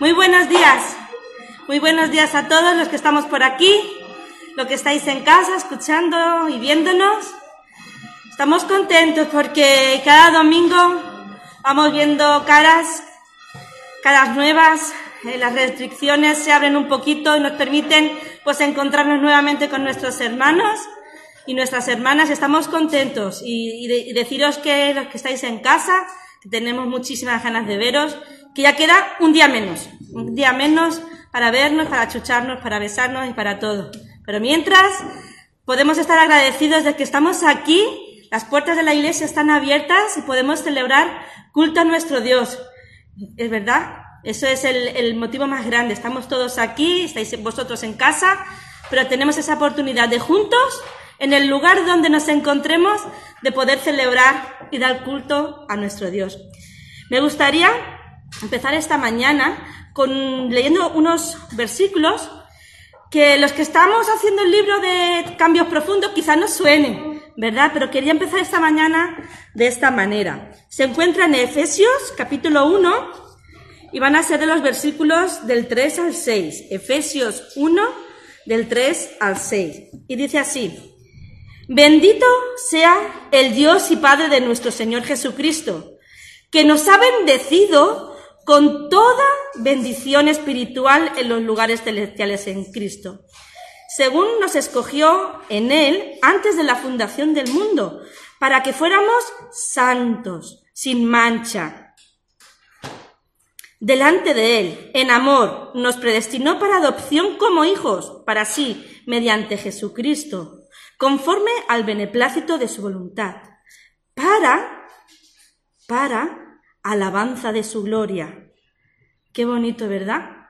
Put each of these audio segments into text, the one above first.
Muy buenos días. Muy buenos días a todos los que estamos por aquí, los que estáis en casa escuchando y viéndonos. Estamos contentos porque cada domingo vamos viendo caras, caras nuevas, eh, las restricciones se abren un poquito y nos permiten pues encontrarnos nuevamente con nuestros hermanos y nuestras hermanas. Estamos contentos y, y deciros que los que estáis en casa, tenemos muchísimas ganas de veros, que ya queda un día menos, un día menos para vernos, para chucharnos, para besarnos y para todo. Pero mientras podemos estar agradecidos de que estamos aquí, las puertas de la iglesia están abiertas y podemos celebrar culto a nuestro Dios. ¿Es verdad? Eso es el, el, motivo más grande. Estamos todos aquí, estáis vosotros en casa, pero tenemos esa oportunidad de juntos, en el lugar donde nos encontremos, de poder celebrar y dar culto a nuestro Dios. Me gustaría empezar esta mañana con, leyendo unos versículos que los que estamos haciendo el libro de cambios profundos quizás no suenen, ¿verdad? Pero quería empezar esta mañana de esta manera. Se encuentra en Efesios capítulo 1 y van a ser de los versículos del 3 al 6. Efesios 1 del 3 al 6. Y dice así, bendito sea el Dios y Padre de nuestro Señor Jesucristo, que nos ha bendecido con toda bendición espiritual en los lugares celestiales en Cristo, según nos escogió en Él antes de la fundación del mundo, para que fuéramos santos, sin mancha, delante de Él, en amor, nos predestinó para adopción como hijos, para sí, mediante Jesucristo, conforme al beneplácito de su voluntad, para, para alabanza de su gloria. Qué bonito, ¿verdad?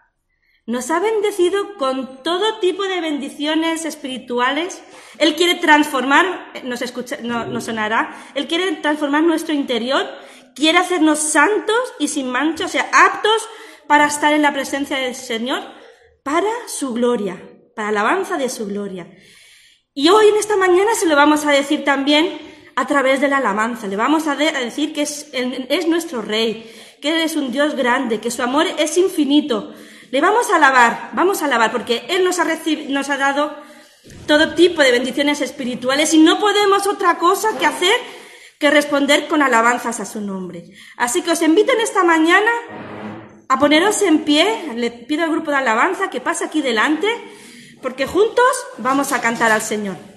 Nos ha bendecido con todo tipo de bendiciones espirituales. Él quiere transformar, nos, escucha, no, nos sonará, Él quiere transformar nuestro interior, quiere hacernos santos y sin mancha, o sea, aptos para estar en la presencia del Señor, para su gloria, para alabanza de su gloria. Y hoy en esta mañana se lo vamos a decir también a través de la alabanza. Le vamos a, decir que es, es nuestro Rey, que es un Dios grande, que su amor es infinito. Le vamos a alabar, vamos a alabar, porque Él nos ha, nos ha dado todo tipo de bendiciones espirituales y no podemos otra cosa que hacer que responder con alabanzas a su nombre. Así que os invito en esta mañana a poneros en pie. Le pido al grupo de alabanza que pase aquí delante, porque juntos vamos a cantar al Señor.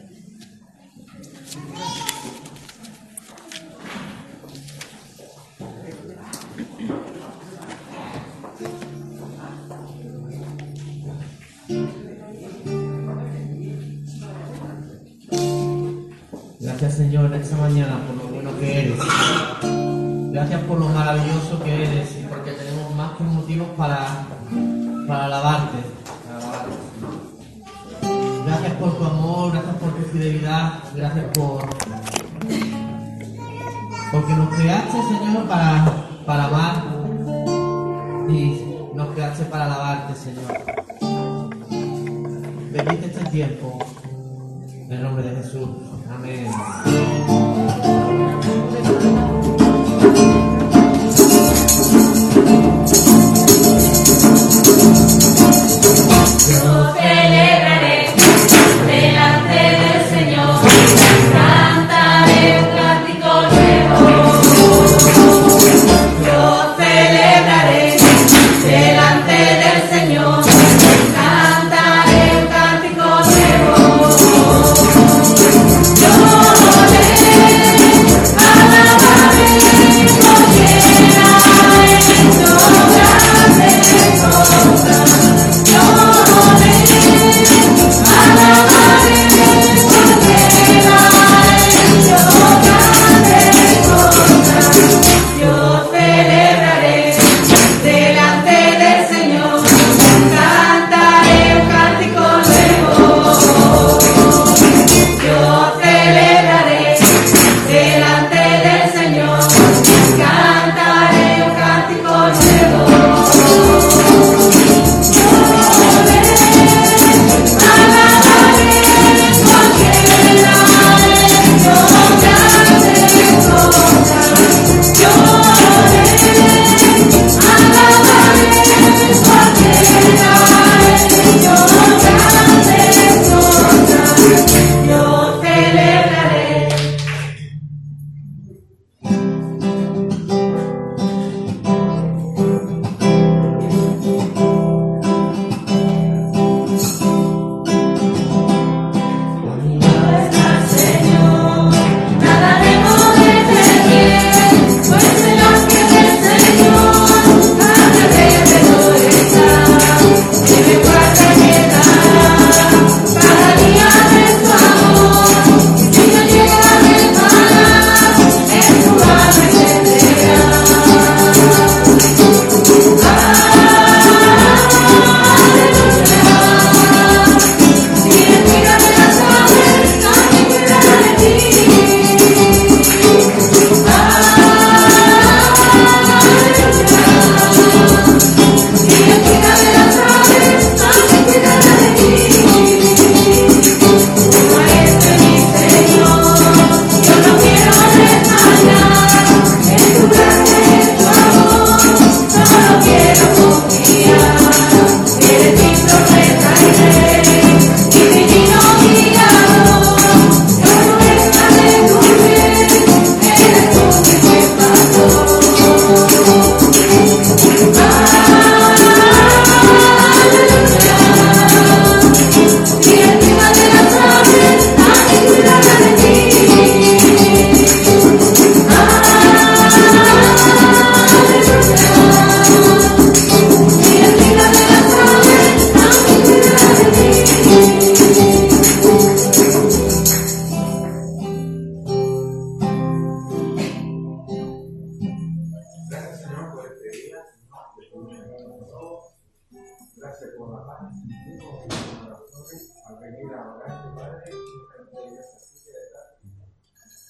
Gracias Señor esta mañana por lo bueno que eres. Gracias por lo maravilloso que eres y porque tenemos más que motivos para, para alabarte. Gracias por tu amor, gracias por tu fidelidad, gracias por porque nos creaste Señor para, para amar y nos creaste para alabarte Señor. Bendice este tiempo. En el nombre de Jesús. Amém.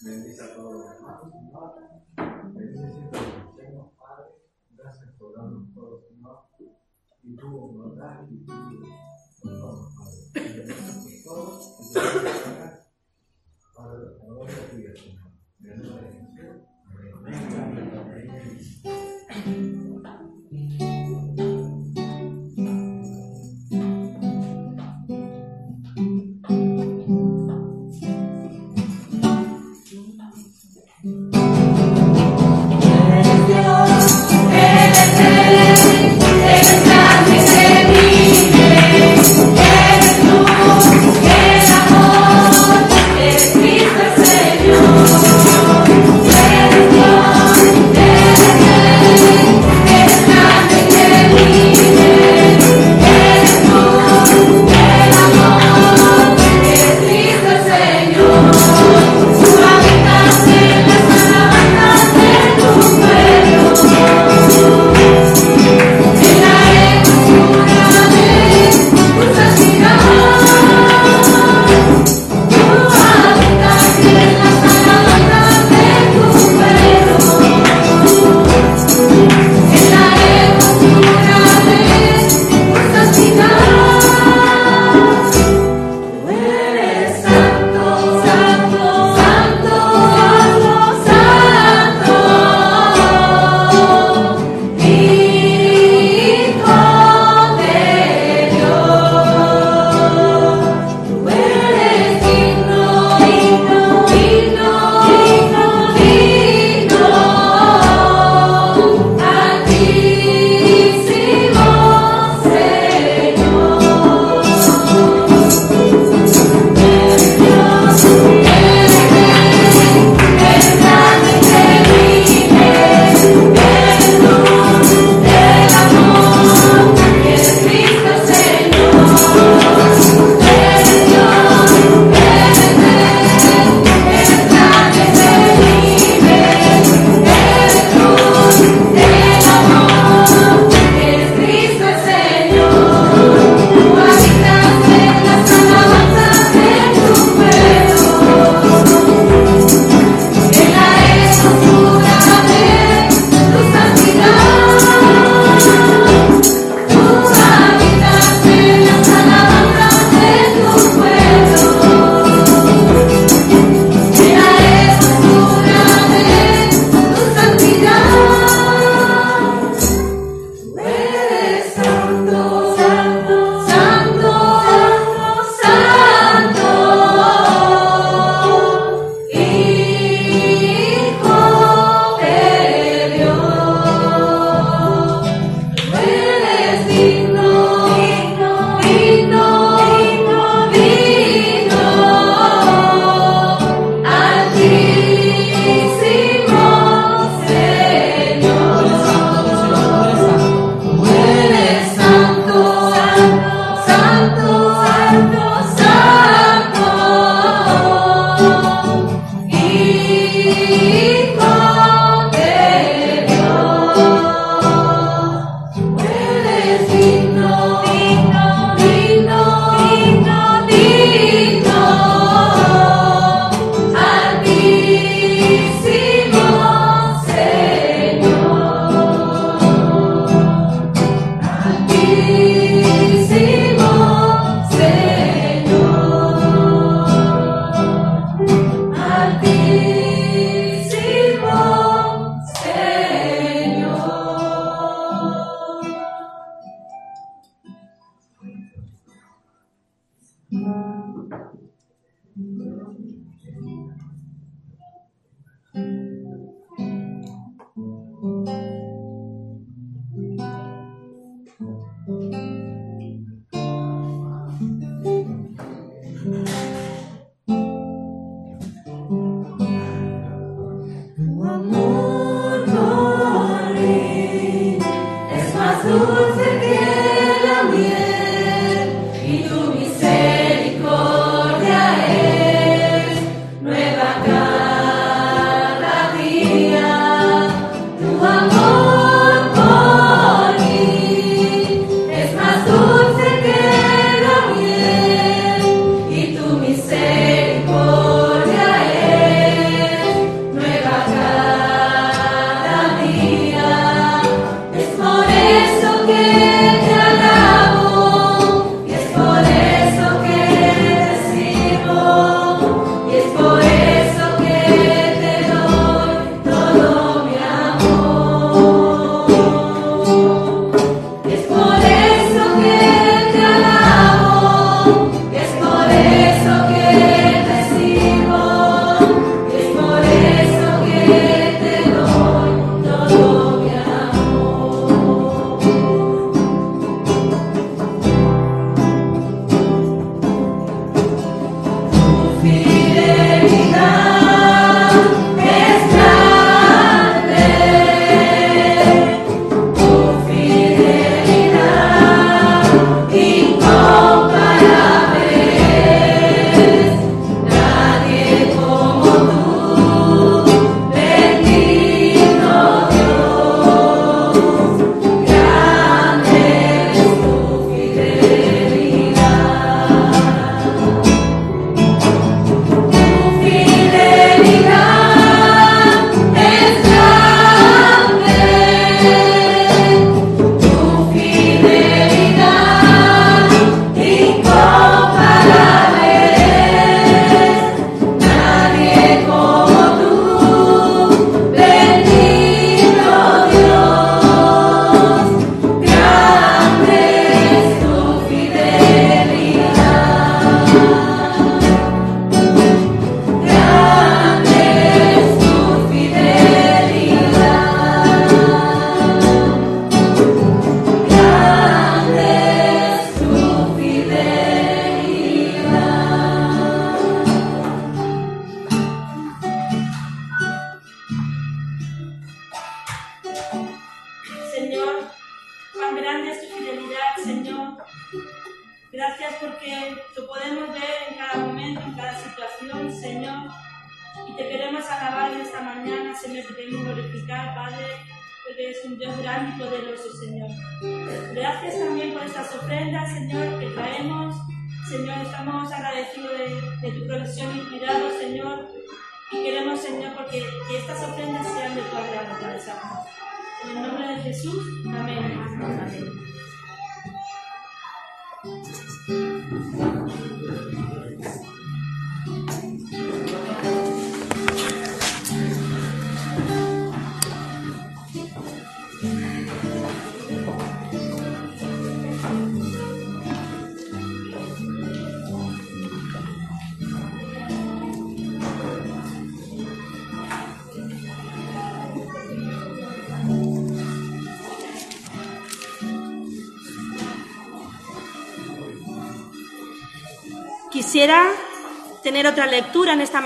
Bendice los hermanos, Señor. Bendice siempre a Señor, Padre. Gracias por darnos todo, Señor. Y tu bondad y tu todo, Padre. Bendice todos. El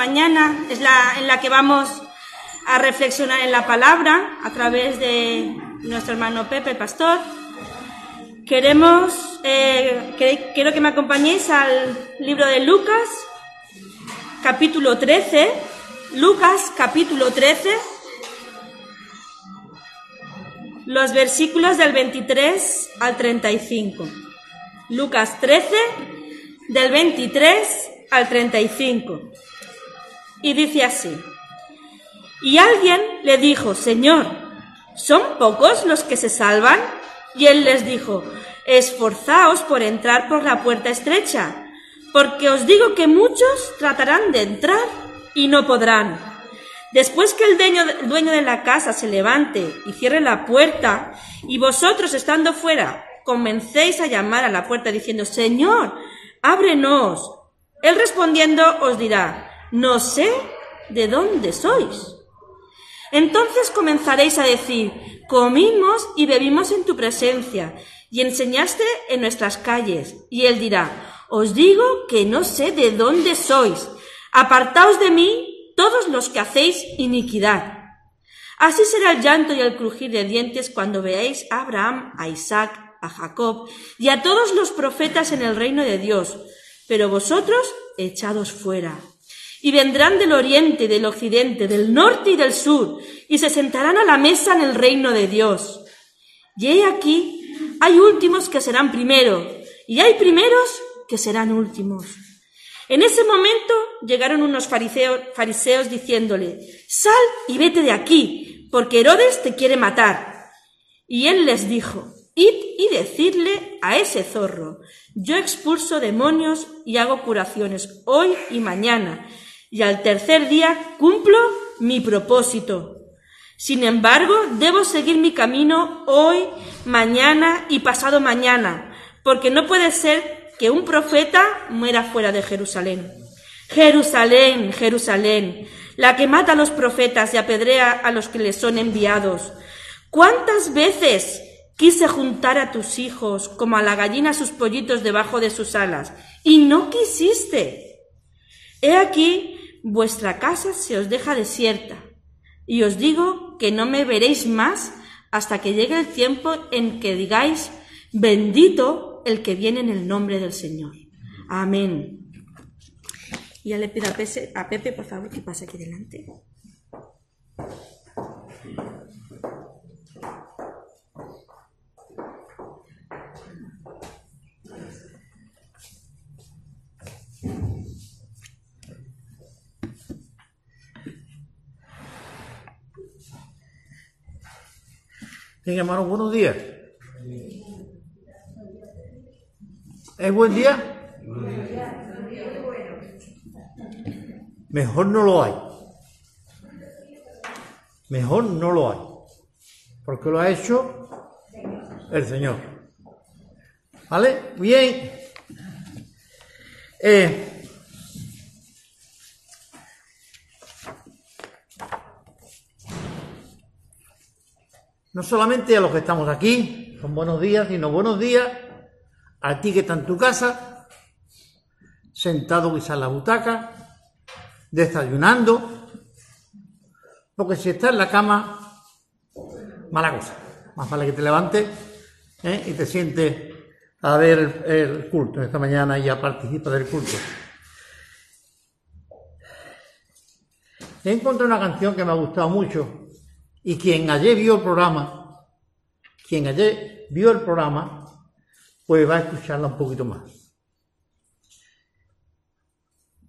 mañana, es la en la que vamos a reflexionar en la palabra a través de nuestro hermano Pepe, el pastor. Queremos, eh, que- quiero que me acompañéis al libro de Lucas, capítulo 13. Lucas, capítulo 13. Los versículos del 23 al 35. Lucas 13, del 23 al 35. Y dice así. Y alguien le dijo, Señor, ¿son pocos los que se salvan? Y él les dijo, esforzaos por entrar por la puerta estrecha, porque os digo que muchos tratarán de entrar y no podrán. Después que el dueño, de la casa se levante y cierre la puerta, y vosotros estando fuera comencéis a llamar a la puerta diciendo, Señor, ábrenos. Él respondiendo os dirá, no sé de dónde sois. Entonces comenzaréis a decir, comimos y bebimos en tu presencia, y enseñaste en nuestras calles. Y él dirá, os digo que no sé de dónde sois. Apartaos de mí todos los que hacéis iniquidad. Así será el llanto y el crujir de dientes cuando veáis a Abraham, a Isaac, a Jacob y a todos los profetas en el reino de Dios, pero vosotros echados fuera. Y vendrán del oriente del occidente, del norte y del sur, y se sentarán a la mesa en el reino de Dios. Y he aquí, hay últimos que serán primero, y hay primeros que serán últimos. En ese momento llegaron unos fariseos, fariseos diciéndole, sal y vete de aquí, porque Herodes te quiere matar. Y él les dijo, id y decidle a ese zorro, yo expulso demonios y hago curaciones hoy y mañana, y al tercer día cumplo mi propósito. Sin embargo, debo seguir mi camino hoy, mañana y pasado mañana, porque no puede ser que un profeta muera fuera de Jerusalén. Jerusalén, Jerusalén, la que mata a los profetas y apedrea a los que les son enviados. ¿Cuántas veces quise juntar a tus hijos como a la gallina sus pollitos debajo de sus alas y no quisiste? He aquí, vuestra casa se os deja desierta y os digo que no me veréis más hasta que llegue el tiempo en que digáis, bendito el que viene en el nombre del Señor. Amén. Ya le pido a Pepe, a Pepe, por favor, que pase aquí delante. Bien, hermano, buenos días. ¿Es buen día? Mejor no lo hay. Mejor no lo hay. Porque lo ha hecho el Señor. ¿Vale? Bien. Eh, no solamente a los que estamos aquí, son buenos días, sino buenos días a ti que está en tu casa, sentado quizás en la butaca, desayunando, porque si estás en la cama, mala cosa. Más vale que te levantes ¿eh? y te sientes a ver el, culto esta mañana y ya participas del culto. He encontrado una canción que me ha gustado mucho y quien ayer vio el programa, quien ayer vio el programa, pues va a escucharla un poquito más.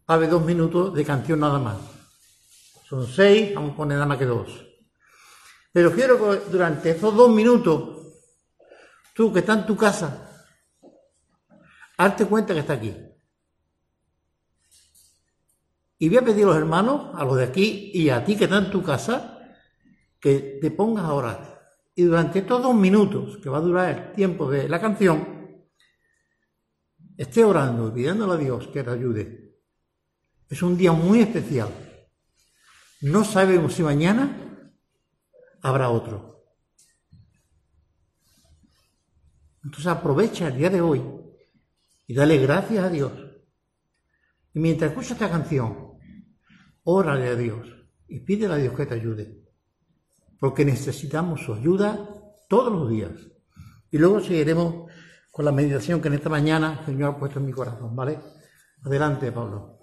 Cabe dos minutos de canción nada más. Son seis, vamos a poner nada más que dos. Pero quiero que durante esos dos minutos, tú que estás en tu casa, hazte cuenta que está aquí. Y voy a pedir a los hermanos, a los de aquí y a ti que estás en tu casa, que te pongas a orar. Y durante estos dos minutos, que va a durar el tiempo de la canción, esté orando y pidiéndole a Dios que te ayude. Es un día muy especial. No sabemos si mañana habrá otro. Entonces aprovecha el día de hoy y dale gracias a Dios. Y mientras escuchas esta canción, órale a Dios y pídele a Dios que te ayude. Porque necesitamos su ayuda todos los días. Y luego seguiremos con la meditación que en esta mañana el Señor ha puesto en mi corazón, ¿vale? Adelante, Pablo.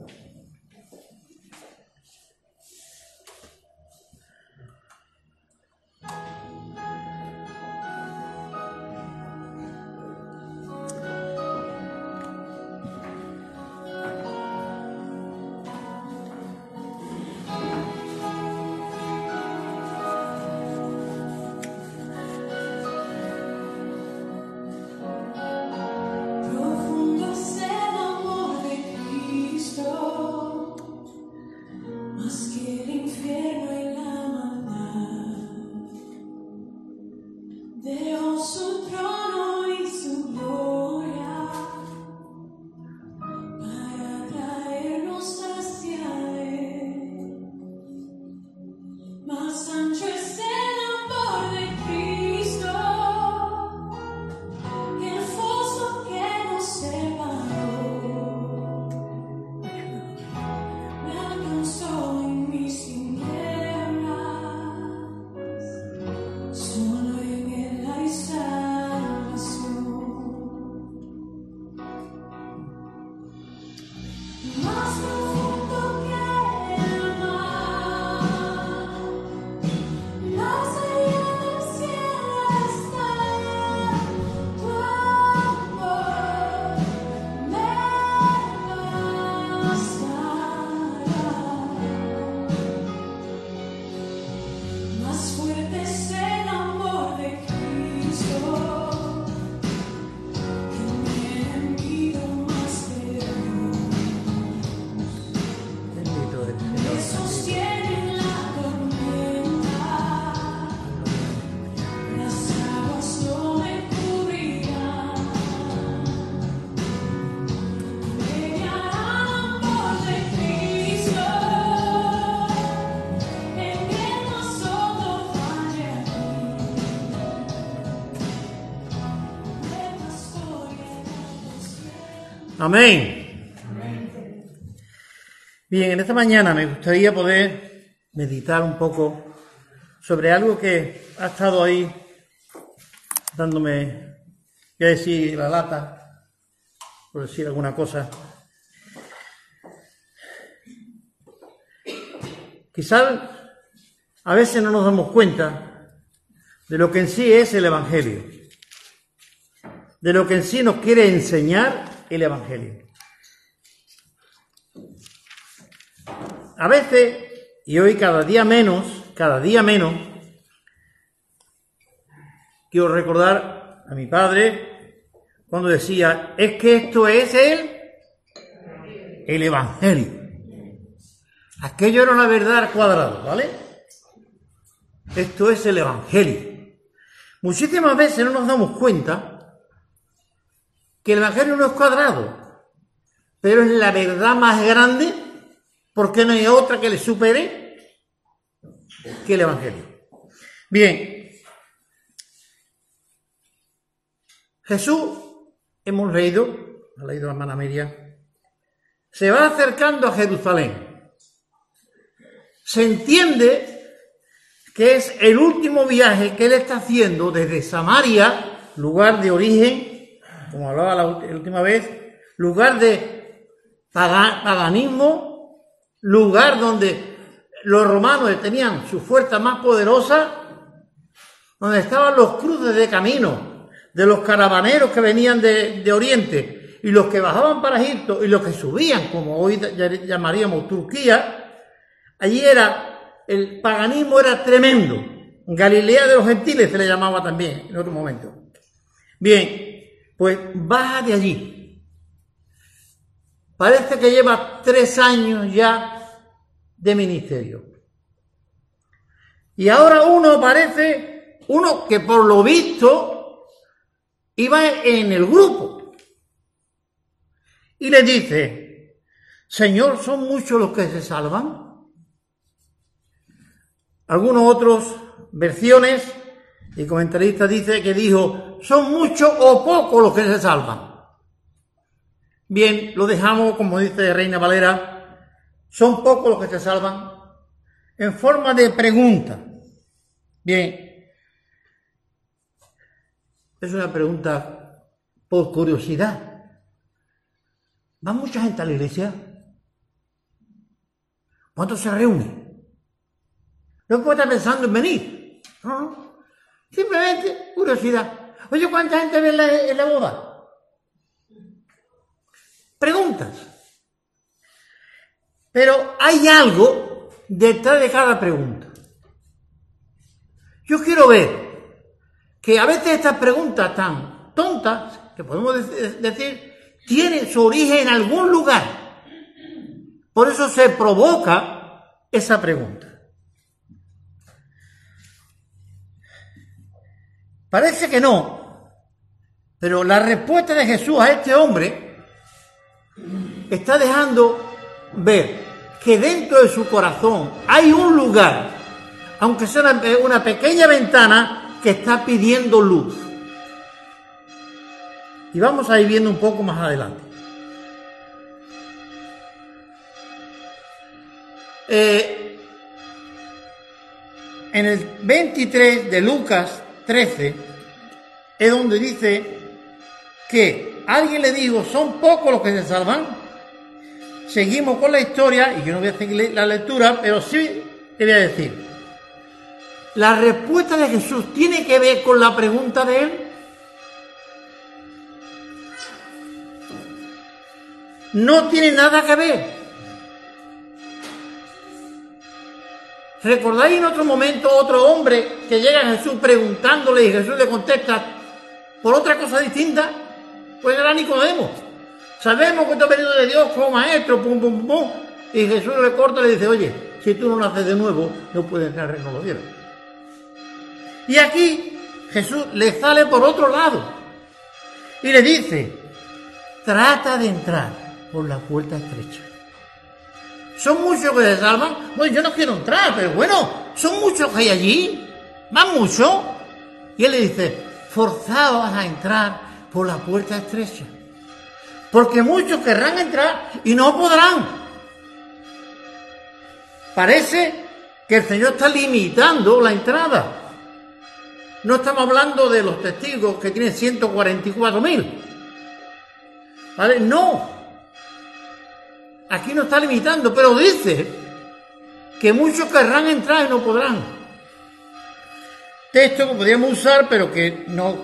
Amén. Bien, en esta mañana me gustaría poder meditar un poco sobre algo que ha estado ahí dándome, voy a decir, la lata, por decir alguna cosa. Quizás a veces no nos damos cuenta de lo que en sí es el Evangelio, de lo que en sí nos quiere enseñar el Evangelio. A veces, y hoy cada día menos, cada día menos, quiero recordar a mi padre cuando decía, es que esto es el, el Evangelio. Aquello era una verdad al cuadrado, ¿vale? Esto es el Evangelio. Muchísimas veces no nos damos cuenta que el Evangelio no es cuadrado, pero es la verdad más grande porque no hay otra que le supere que el Evangelio. Bien, Jesús, hemos leído, ha leído la hermana Miriam, se va acercando a Jerusalén. Se entiende que es el último viaje que él está haciendo desde Samaria, lugar de origen, como hablaba la última vez, lugar de paga- paganismo, lugar donde los romanos tenían su fuerza más poderosa, donde estaban los cruces de camino de los caravaneros que venían de, de Oriente y los que bajaban para Egipto y los que subían, como hoy llamaríamos Turquía, allí era, el paganismo era tremendo. Galilea de los gentiles se le llamaba también en otro momento. Bien, pues baja de allí. Parece que lleva tres años ya de ministerio. Y ahora uno parece, uno que por lo visto iba en el grupo. Y le dice, Señor, ¿son muchos los que se salvan? Algunos otros versiones y comentaristas dice que dijo, son muchos o pocos los que se salvan. Bien, lo dejamos, como dice Reina Valera, son pocos los que se salvan, en forma de pregunta. Bien, es una pregunta por curiosidad. ¿Va mucha gente a la iglesia? ¿Cuántos se reúnen? No puede estar pensando en venir. No. Simplemente curiosidad. Oye, ¿cuánta gente ve la, la boda? Preguntas. Pero hay algo detrás de cada pregunta. Yo quiero ver que a veces estas preguntas tan tontas, que podemos dec- decir, tienen su origen en algún lugar. Por eso se provoca esa pregunta. Parece que no, pero la respuesta de Jesús a este hombre está dejando ver que dentro de su corazón hay un lugar, aunque sea una, una pequeña ventana, que está pidiendo luz. Y vamos a ir viendo un poco más adelante. Eh, en el 23 de Lucas 13 es donde dice que alguien le dijo, son pocos los que se salvan. Seguimos con la historia, y yo no voy a seguir la lectura, pero sí te voy a decir. La respuesta de Jesús tiene que ver con la pregunta de él. No tiene nada que ver. ¿Recordáis en otro momento otro hombre que llega a Jesús preguntándole y Jesús le contesta por otra cosa distinta? Pues era Nicodemo. Sabemos que tú has venido de Dios como maestro, pum, pum, pum. Y Jesús le corta y le dice, oye, si tú no naces de nuevo, no puedes entrar al reino de los cielos. Y aquí Jesús le sale por otro lado y le dice, trata de entrar por la puerta estrecha. Son muchos que se salvan. Bueno, yo no quiero entrar, pero bueno, son muchos que hay allí. Van muchos. Y él le dice, forzados a entrar por la puerta estrecha. Porque muchos querrán entrar y no podrán. Parece que el Señor está limitando la entrada. No estamos hablando de los testigos que tienen 144 mil. ¿Vale? No. Aquí no está limitando, pero dice que muchos querrán entrar y no podrán. Texto que podríamos usar, pero que no.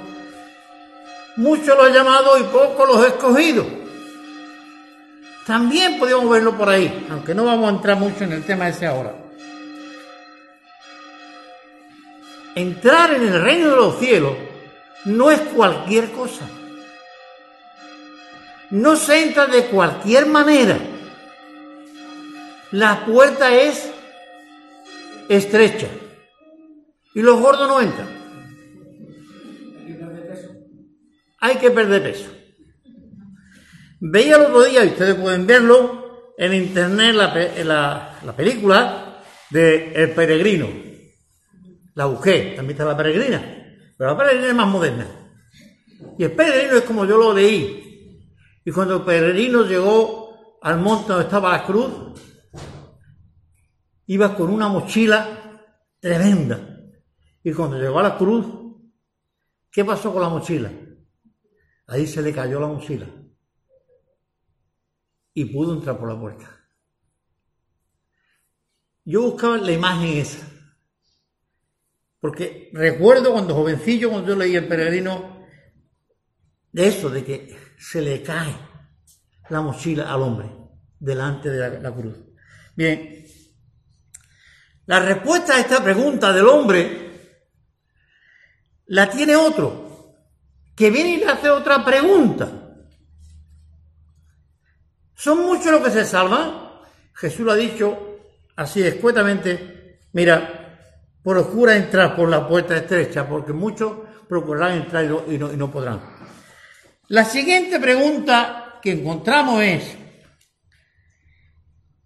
Muchos lo han llamado y pocos los he escogido. También podríamos verlo por ahí, aunque no vamos a entrar mucho en el tema ese ahora. Entrar en el reino de los cielos no es cualquier cosa. No se entra de cualquier manera. La puerta es estrecha. Y los gordos no entran. Hay que perder peso. Veía el otro día, y ustedes pueden verlo, en internet la- la película de El Peregrino. La busqué, también está la Peregrina. Pero la Peregrina es más moderna. Y el Peregrino es como yo lo leí. Y cuando el Peregrino llegó al monte donde estaba la cruz, iba con una mochila tremenda. Y cuando llegó a la cruz, ¿Qué pasó con la mochila? Ahí se le cayó la mochila. Y pudo entrar por la puerta. Yo buscaba la imagen esa. Porque recuerdo cuando jovencillo, cuando yo leí El Peregrino, de eso, de que se le cae la mochila al hombre delante de la, la cruz. Bien, la respuesta a esta pregunta del hombre la tiene otro, que viene y le hace otra pregunta. ¿Son muchos los que se salvan? Jesús lo ha dicho así escuetamente, mira, procura entrar por la puerta estrecha, porque muchos procurarán entrar y no, y no- y no podrán. La siguiente pregunta que encontramos es,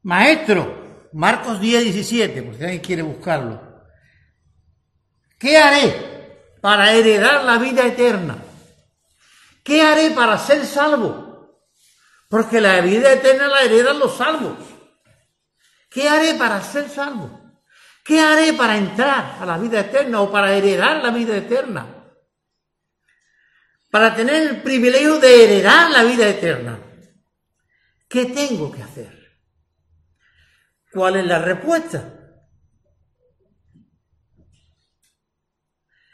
Maestro, Marcos 10, 17, por si alguien quiere buscarlo. ¿Qué haré para heredar la vida eterna? ¿Qué haré para ser salvo? Porque la vida eterna la heredan los salvos. ¿Qué haré para ser salvo? ¿Qué haré para entrar a la vida eterna o para heredar la vida eterna? Para tener el privilegio de heredar la vida eterna. ¿Qué tengo que hacer? ¿Cuál es la respuesta?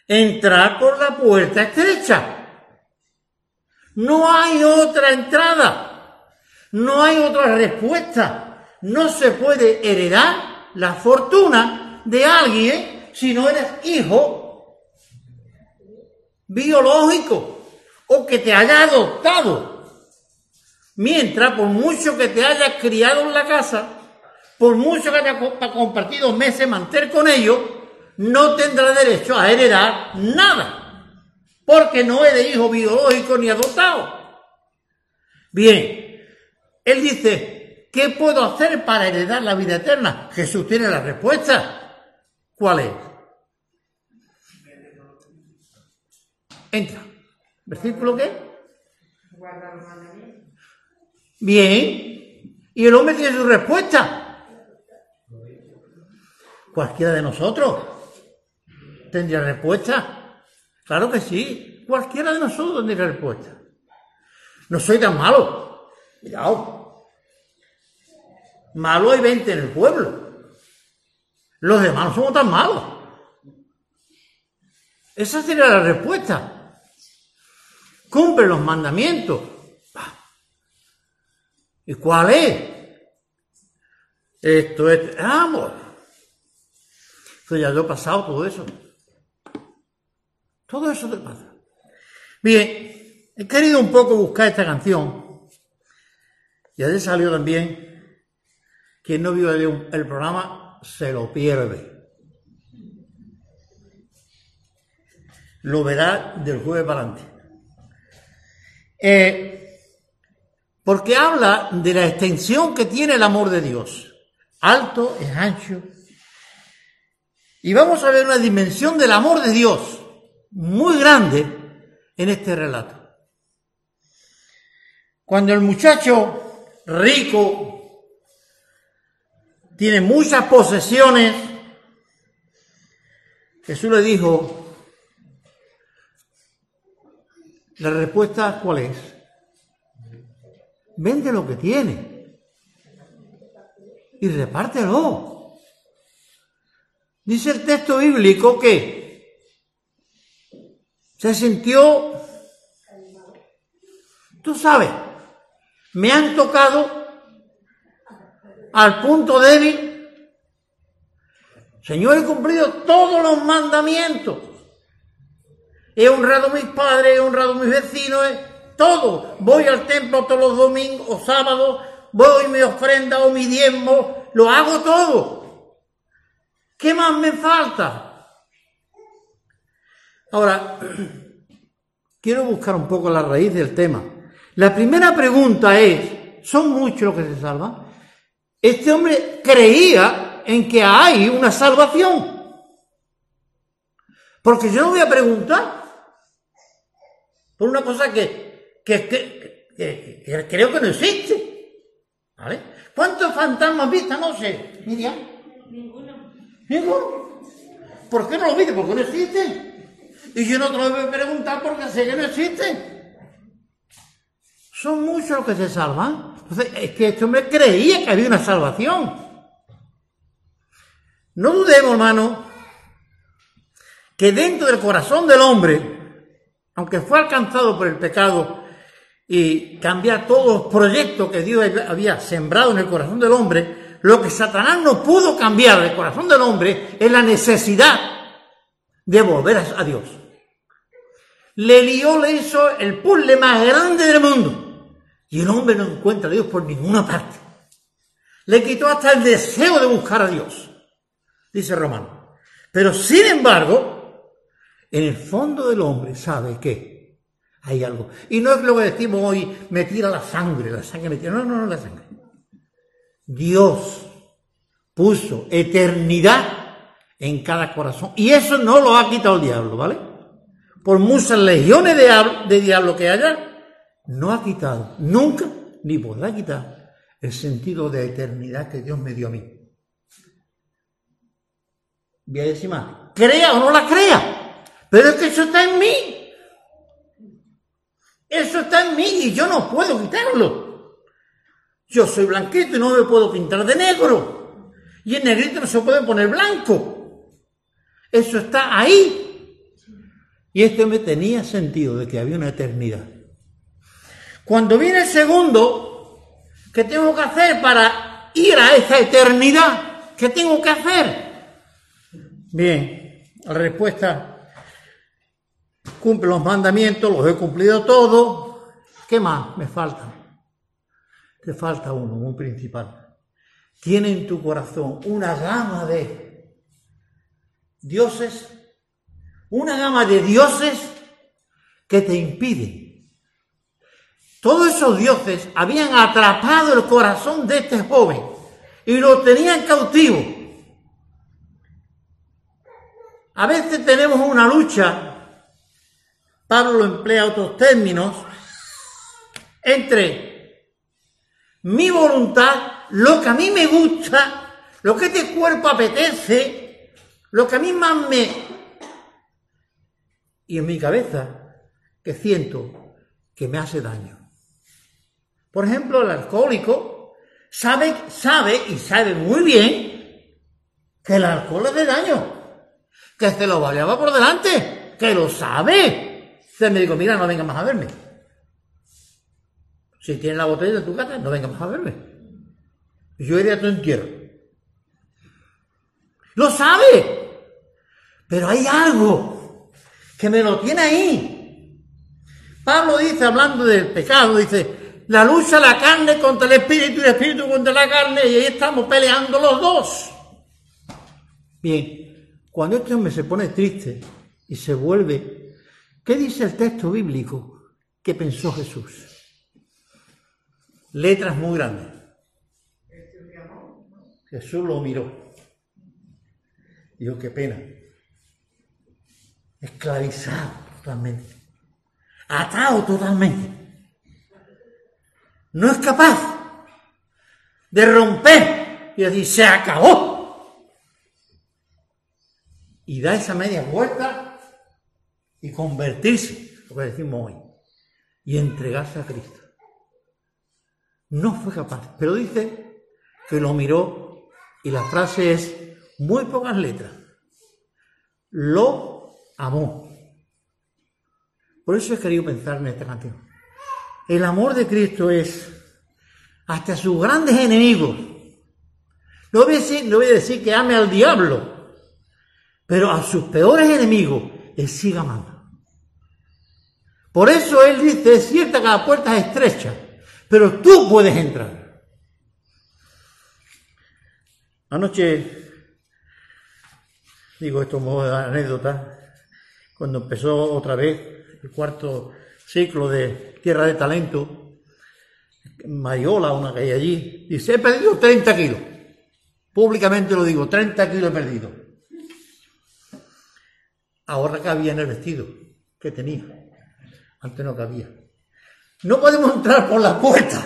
Entrar por la puerta estrecha. No hay otra entrada. No hay otra respuesta. No se puede heredar la fortuna de alguien si no eres hijo biológico o que te haya adoptado. Mientras, por mucho que te hayas criado en la casa, por mucho que hayas co- compartido meses manter con ellos, no tendrá derecho a heredar nada, porque no es de hijo biológico ni adoptado. Bien, él dice, ¿qué puedo hacer para heredar la vida eterna? Jesús tiene la respuesta. ¿Cuál es? Entra. ¿Versículo qué? Bien. Y el hombre tiene su respuesta. Cualquiera de nosotros tendría respuesta. Claro que sí. Cualquiera de nosotros tendría respuesta. No soy tan malo. Cuidado. Malo hay 20 en el pueblo. Los demás no somos tan malos. Esa sería la respuesta. Cumple los mandamientos. ¿Y cuál es? Esto es amor. Entonces ya yo he pasado todo eso. Todo eso te pasa. Bien, he querido un poco buscar esta canción. Y ayer salió también. Quien no vio el, programa se lo pierde. Lo verá del jueves para adelante. Eh, porque habla de la extensión que tiene el amor de Dios. Alto, es ancho. Y vamos a ver una dimensión del amor de Dios muy grande en este relato. Cuando el muchacho rico tiene muchas posesiones, Jesús le dijo, la respuesta cuál es? Vende lo que tiene y repártelo. Dice el texto bíblico que se sintió, tú sabes, me han tocado al punto débil. Señor, he cumplido todos los mandamientos. He honrado a mis padres, he honrado a mis vecinos, he- todo. Voy al templo todos los domingos o sábados, voy mi ofrenda o mi diezmo, lo hago todo. ¿Qué más me falta? Ahora, quiero buscar un poco la raíz del tema. La primera pregunta es, ¿son muchos los que se salvan? Este hombre creía en que hay una salvación. Porque yo no voy a preguntar por una cosa que, creo que no existe. ¿Cuántos fantasmas viste? No sé. Miriam. Ninguno. ¿Ninguno? ¿Por qué no lo viste? Porque no existe. Y yo no te lo voy a preguntar porque sé que no existen. Son muchos los que se salvan. Entonces, es que este hombre creía que había una salvación. No dudemos, hermano, que dentro del corazón del hombre, aunque fue alcanzado por el pecado y cambiar todos los proyectos que Dios había sembrado en el corazón del hombre, lo que Satanás no pudo cambiar del corazón del hombre es la necesidad de volver a Dios. Le lió, le hizo el puzzle más grande del mundo. Y el hombre no encuentra a Dios por ninguna parte. Le quitó hasta el deseo de buscar a Dios, dice Romano. Pero sin embargo, en el fondo del hombre sabe que hay algo. Y no es lo que decimos hoy, me tira la sangre, la sangre me tira. No, no, no la sangre. Dios puso eternidad en cada corazón. Y eso no lo ha quitado el diablo, ¿vale? Por muchas legiones de, diablo que haya, no ha quitado, nunca, ni podrá quitar el sentido de eternidad que Dios me dio a mí. Voy a decir más, crea o no la crea, pero es que eso está en mí. Eso está en mí y yo no puedo quitarlo. Yo soy blanquito y no me puedo pintar de negro. Y en negrito no se puede poner blanco. Eso está ahí. Y este me tenía sentido de que había una eternidad. Cuando viene el segundo, ¿qué tengo que hacer para ir a esa eternidad? ¿Qué tengo que hacer? Bien, la respuesta, cumple los mandamientos, los he cumplido todos. ¿Qué más me falta? Te falta uno, un principal. Tiene en tu corazón una gama de dioses, una gama de dioses que te impiden todos esos dioses habían atrapado el corazón de este joven y lo tenían cautivo. A veces tenemos una lucha, Pablo emplea otros términos, entre mi voluntad, lo que a mí me gusta, lo que este cuerpo apetece, lo que a mí más me... y en mi cabeza, que siento que me hace daño. Por ejemplo, el alcohólico sabe, sabe y sabe muy bien que el alcohol le daño, que se lo valiaba por delante, que lo sabe. Entonces me digo, mira, no venga más a verme. Si tienes la botella en tu casa, no venga más a verme. Yo iré a tu entierro. Lo sabe, pero hay algo que me lo tiene ahí. Pablo dice, hablando del pecado, dice, la lucha la carne contra el espíritu y el espíritu contra la carne, y ahí estamos peleando los dos. Bien, cuando este hombre se pone triste y se vuelve, ¿qué dice el texto bíblico que pensó Jesús? Letras muy grandes. Jesús lo miró. Dijo, qué pena. Esclavizado totalmente. Atado totalmente no es capaz de romper y decir, se acabó. Y da esa media vuelta y convertirse, lo que decimos hoy, y entregarse a Cristo. No fue capaz, pero dice que lo miró y la frase es muy pocas letras. Lo amó. Por eso he querido pensar en esta canción. El amor de Cristo es hasta sus grandes enemigos. No voy, a decir, no que ame al diablo, pero a sus peores enemigos Él sigue amando. Por eso Él dice, es cierta que la puerta es estrecha, pero tú puedes entrar. Anoche, digo esto como anécdota, cuando empezó otra vez el cuarto ciclo de Tierra de Talento, Mariola, una que hay allí, dice, he perdido 30 kilos. Públicamente lo digo, 30 kilos he perdido. Ahora cabía en el vestido que tenía. Antes no cabía. No podemos entrar por la puerta.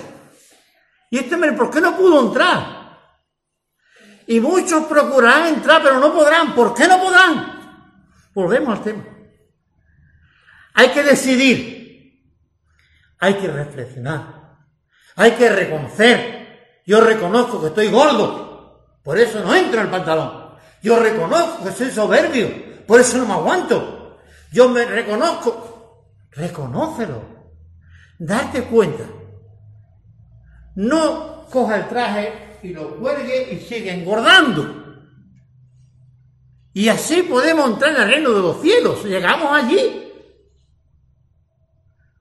Y este hombre, ¿por qué no pudo entrar? Y muchos procurarán entrar, pero no podrán. ¿Por qué no podrán? Volvemos al tema. Hay que decidir. Hay que reflexionar. Hay que reconocer. Yo reconozco que estoy gordo. Por eso no entro en el pantalón. Yo reconozco que soy soberbio. Por eso no me aguanto. Yo me reconozco. Reconócelo. Darte cuenta. No coja el traje y lo cuelgue y sigue engordando. Y así podemos entrar en el reino de los cielos. Llegamos allí.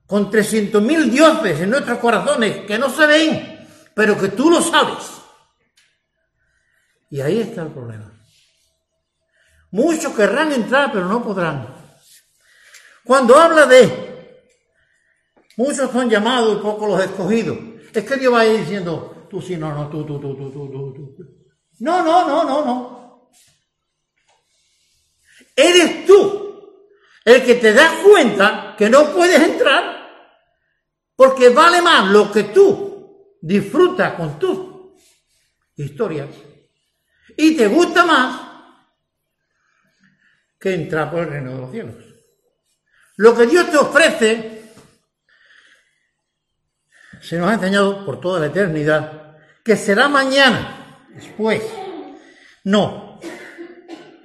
Con 300.000 dioses en nuestros corazones que no se ven, pero que tú lo sabes. Y ahí está el problema. Muchos querrán entrar, pero no podrán. Cuando habla de muchos son llamados y pocos los escogidos, es que Dios va a ir diciendo, tú sí, no, no, tú, tú, tú, tú, tú, tú, tú. No, no, no, no, no. Eres tú el que te das cuenta que no puedes entrar porque vale más lo que tú disfrutas con tus historias y te gusta más que entrar por el reino de los cielos. Lo que Dios te ofrece se nos ha enseñado por toda la eternidad que será mañana, después. No.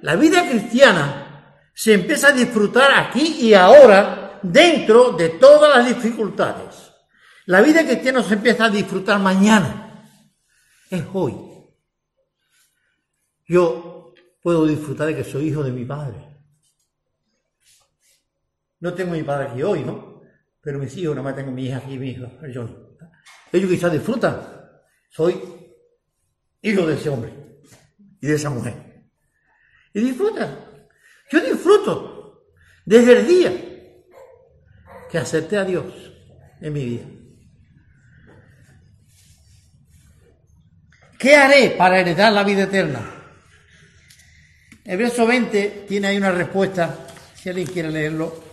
La vida cristiana se empieza a disfrutar aquí y ahora dentro de todas las dificultades. La vida cristiana se empieza a disfrutar mañana. Es hoy. Yo puedo disfrutar de que soy hijo de mi padre. No tengo mi padre aquí hoy, ¿no? Pero mis hijos, nada más tengo mi hija aquí y mi hijo, Johnny. Ellos quizás disfrutan. Soy hijo de ese hombre y de esa mujer. Y disfrutan. Yo disfruto desde el día que acepté a Dios en mi vida. ¿Qué haré para heredar la vida eterna? El verso 20 tiene ahí una respuesta, si alguien quiere leerlo.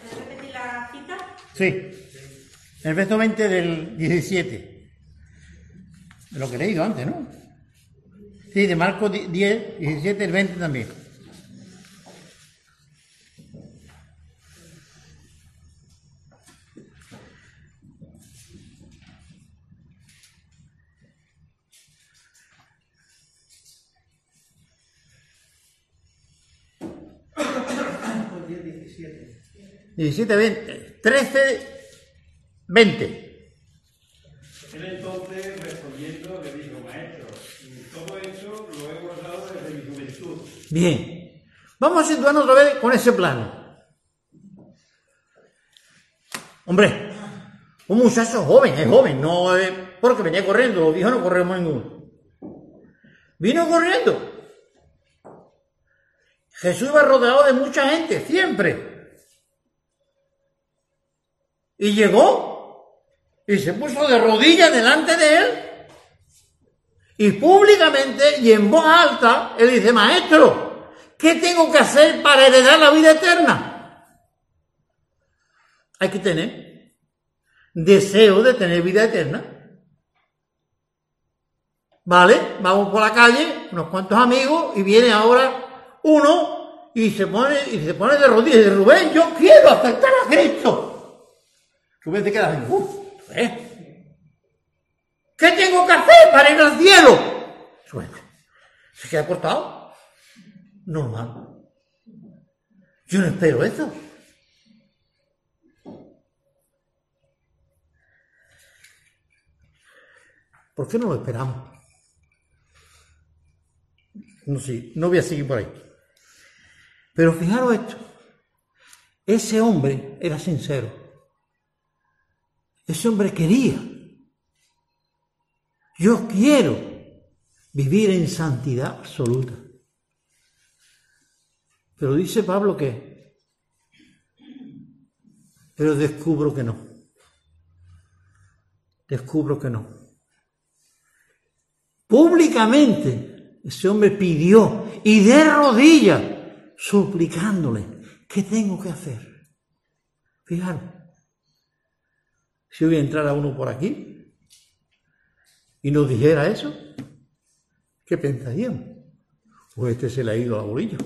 ¿Puedes repetir la cita? Sí, el verso 20 del 17. De lo que he leído antes, ¿no? Sí, de Marcos 10, 17, el 20 también. Diecisiete, veinte, trece, veinte. Él entonces respondiendo le dijo, maestro, todo esto lo he guardado desde mi juventud. Bien. Vamos a situarnos otra vez con ese plano. Hombre, un muchacho joven, es joven, no es porque venía corriendo, los viejos no corremos ninguno. Vino corriendo. Jesús iba rodeado de mucha gente, siempre. Y llegó y se puso de rodillas delante de él. Y públicamente y en voz alta, él dice, maestro, ¿qué tengo que hacer para heredar la vida eterna? Hay que tener deseo de tener vida eterna. ¿Vale? Vamos por la calle, unos cuantos amigos, y viene ahora uno y se pone, y se pone de rodillas y dice, Rubén, yo quiero aceptar a Cristo. Rubén te queda así, uff, ¿eh? ¿Qué tengo que hacer para ir al cielo? Se queda cortado. Normal. Yo no espero eso. ¿Por qué no lo esperamos? No, sí, no voy a seguir por ahí. Pero fijaros esto. Ese hombre era sincero. Ese hombre quería. Yo quiero vivir en santidad absoluta. Pero dice Pablo que, pero descubro que no. Descubro que no. Públicamente ese hombre pidió y de rodillas suplicándole, ¿qué tengo que hacer? Fijaros, si hoy entrara uno por aquí y nos dijera eso, ¿qué pensaríamos? Pues este se le ha ido la bolilla.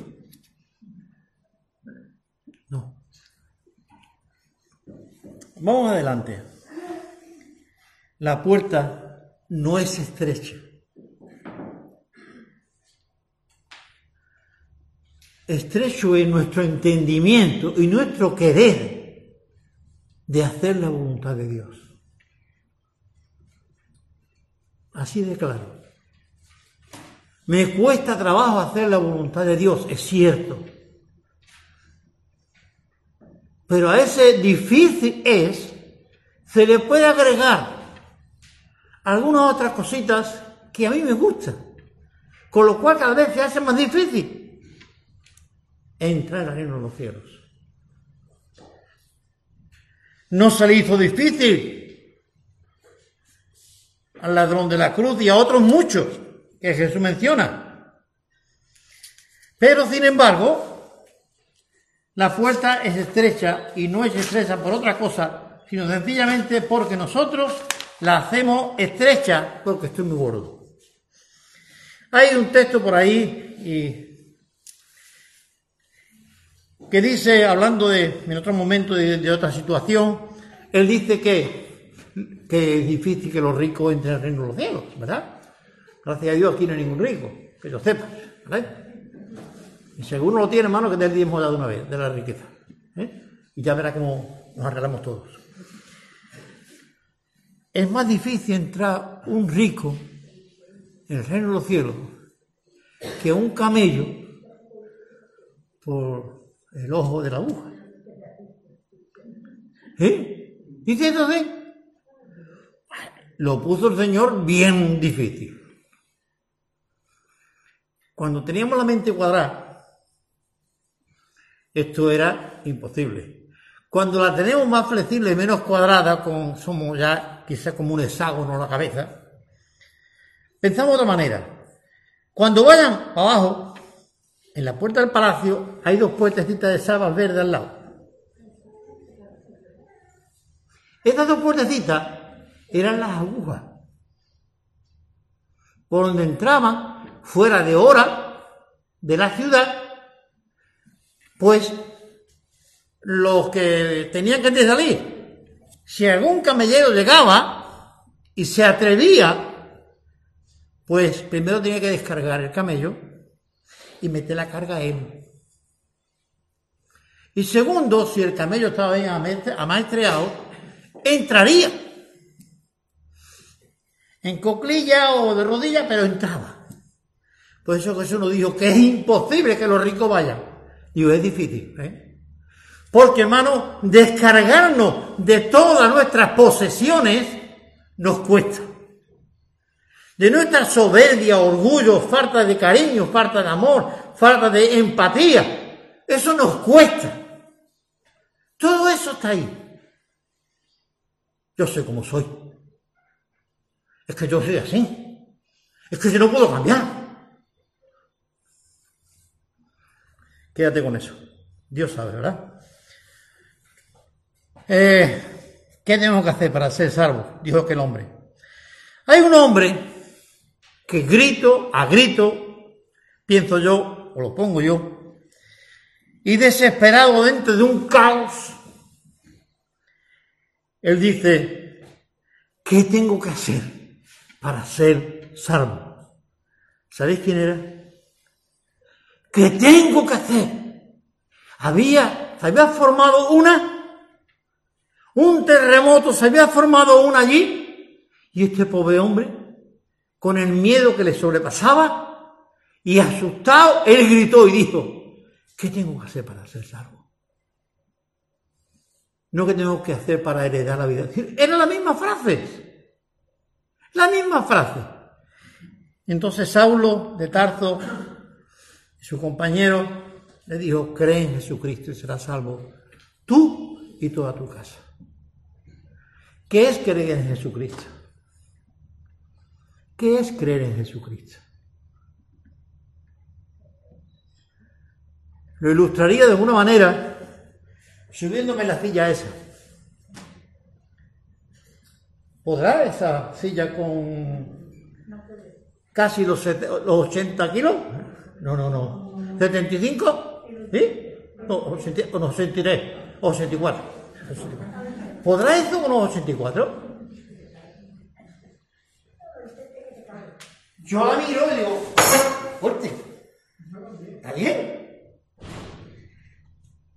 No. Vamos adelante. La puerta no es estrecha. Estrecho es nuestro entendimiento y nuestro querer de hacer la voluntad de Dios. Así de claro. Me cuesta trabajo hacer la voluntad de Dios, es cierto. Pero a ese difícil es, se le puede agregar algunas otras cositas que a mí me gustan. Con lo cual cada vez se hace más difícil entrar al reino de los cielos. No se le hizo difícil al ladrón de la cruz y a otros muchos que Jesús menciona. Pero sin embargo, la puerta es estrecha y no es estrecha por otra cosa, sino sencillamente porque nosotros la hacemos estrecha porque estoy muy gordo. Hay un texto por ahí y que dice, hablando de, en otro momento de, otra situación, él dice que, que es difícil que los ricos entren al reino de los cielos, ¿verdad? Gracias a Dios aquí no hay ningún rico, que lo sepas, ¿verdad? Y si alguno lo tiene, hermano, que te el diezmo dado una vez de la riqueza. ¿eh? Y ya verá cómo nos arreglamos todos. Es más difícil entrar un rico en el reino de los cielos que un camello por el ojo de la aguja. ¿Eh? Dice entonces, lo puso el Señor bien difícil. Cuando teníamos la mente cuadrada, esto era imposible. Cuando la tenemos más flexible y menos cuadrada, con, somos ya quizás como un hexágono la cabeza, pensamos de otra manera. Cuando vayan abajo, en la puerta del palacio hay dos puertecitas de sabas verdes al lado. Estas dos puertecitas eran las agujas, por donde entraban, fuera de hora de la ciudad, pues los que tenían que salir, si algún camellero llegaba y se atrevía, pues primero tenía que descargar el camello y meter la carga él. Y segundo, si el camello estaba bien amaestre- amaestreado, entraría. En coclilla o de rodilla, pero entraba. Por eso Jesús nos dijo que es imposible que los ricos vayan. Digo, es difícil, ¿eh? Porque, hermano, descargarnos de todas nuestras posesiones nos cuesta. De nuestra soberbia, orgullo, falta de cariño, falta de amor, falta de empatía. Eso nos cuesta. Todo eso está ahí. Yo sé cómo soy. Es que yo soy así. Es que yo no puedo cambiar. Quédate con eso. Dios sabe, ¿verdad? Eh, ¿Qué tenemos que hacer para ser salvos? Dijo aquel hombre. Hay un hombre que grito a grito, pienso yo, o lo pongo yo, y desesperado dentro de un caos, él dice, ¿qué tengo que hacer para ser salvo? ¿Sabéis quién era? ¿Qué tengo que hacer? Había, se había formado una, un terremoto, se había formado una allí, y este pobre hombre, con el miedo que le sobrepasaba, y asustado, él gritó y dijo, ¿qué tengo que hacer para ser salvo? No que tengo que hacer para heredar la vida. Era la misma frase. La misma frase. Entonces Saulo de Tarzo, su compañero, le dijo, cree en Jesucristo y serás salvo tú y toda tu casa. ¿Qué es creer en Jesucristo? ¿Qué es creer en Jesucristo? Lo ilustraría de alguna manera subiéndome la silla esa. ¿Podrá esa silla con casi los, sete- los 80 kilos? No, no, no. ¿75? ¿Sí? No, 80 o no, 83, o 84. 84. ¿Podrá eso con los 84? Yo la miro y digo, fuerte. Está bien.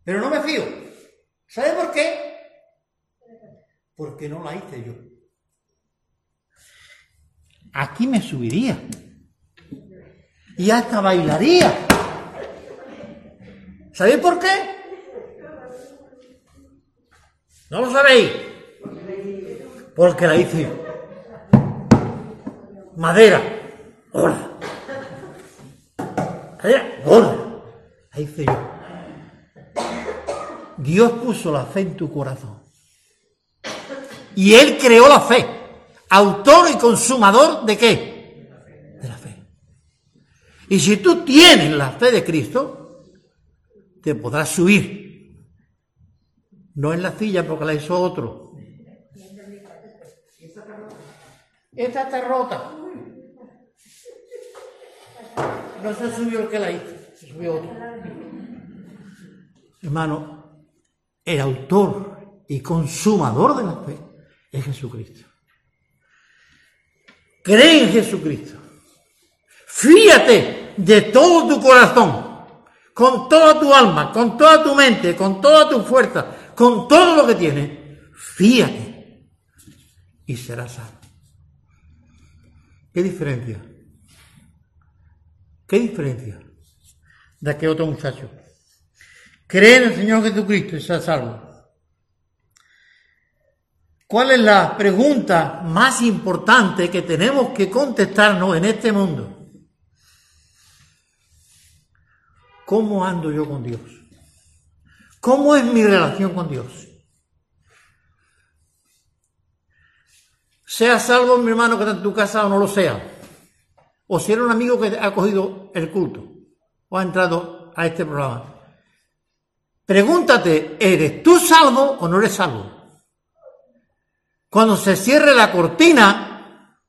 Pero no me fío. ¿Sabe por qué? Porque no la hice yo. Aquí me subiría. Y hasta bailaría. ¿Sabéis por qué? ¿No lo sabéis? Porque la hice yo. Madera, gorda. Madera, gorda. La hice yo. Dios puso la fe en tu corazón. Y Él creó la fe. Autor y consumador de qué? De la fe. Y si tú tienes la fe de Cristo, te podrás subir. No en la silla porque la hizo otro. Esta está rota. No se subió el que la hizo, se subió otro. Hermano, el autor y consumador de la fe es Jesucristo. Cree en Jesucristo. Fíate de todo tu corazón, con toda tu alma, con toda tu mente, con toda tu fuerza, con todo lo que tienes. Fíate y serás salvo. ¿Qué diferencia? ¿Qué diferencia de aquel otro muchacho? Cree en el Señor Jesucristo y serás salvo. ¿Cuál es la pregunta más importante que tenemos que contestarnos en este mundo? ¿Cómo ando yo con Dios? ¿Cómo es mi relación con Dios? Sea salvo mi hermano que está en tu casa o no lo sea. O si era un amigo que ha cogido el culto o ha entrado a este programa. Pregúntate, ¿eres tú salvo o no eres salvo? Cuando se cierre la cortina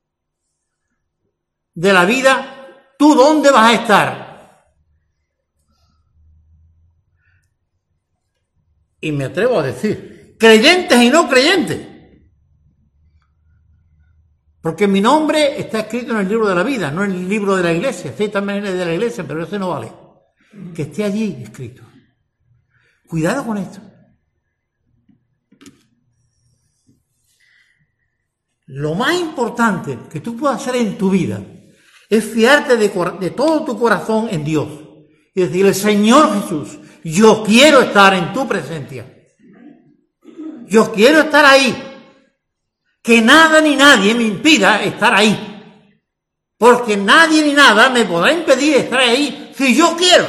de la vida, ¿tú dónde vas a estar? Y me atrevo a decir, creyentes y no creyentes. Porque mi nombre está escrito en el libro de la vida, no en el libro de la iglesia. Sí, también es de la iglesia, pero ese no vale. Que esté allí escrito. Cuidado con esto. Lo más importante que tú puedas hacer en tu vida es fiarte de, de todo tu corazón en Dios y decirle, Señor Jesús, yo quiero estar en tu presencia. Yo quiero estar ahí. Que nada ni nadie me impida estar ahí. Porque nadie ni nada me podrá impedir estar ahí si yo quiero.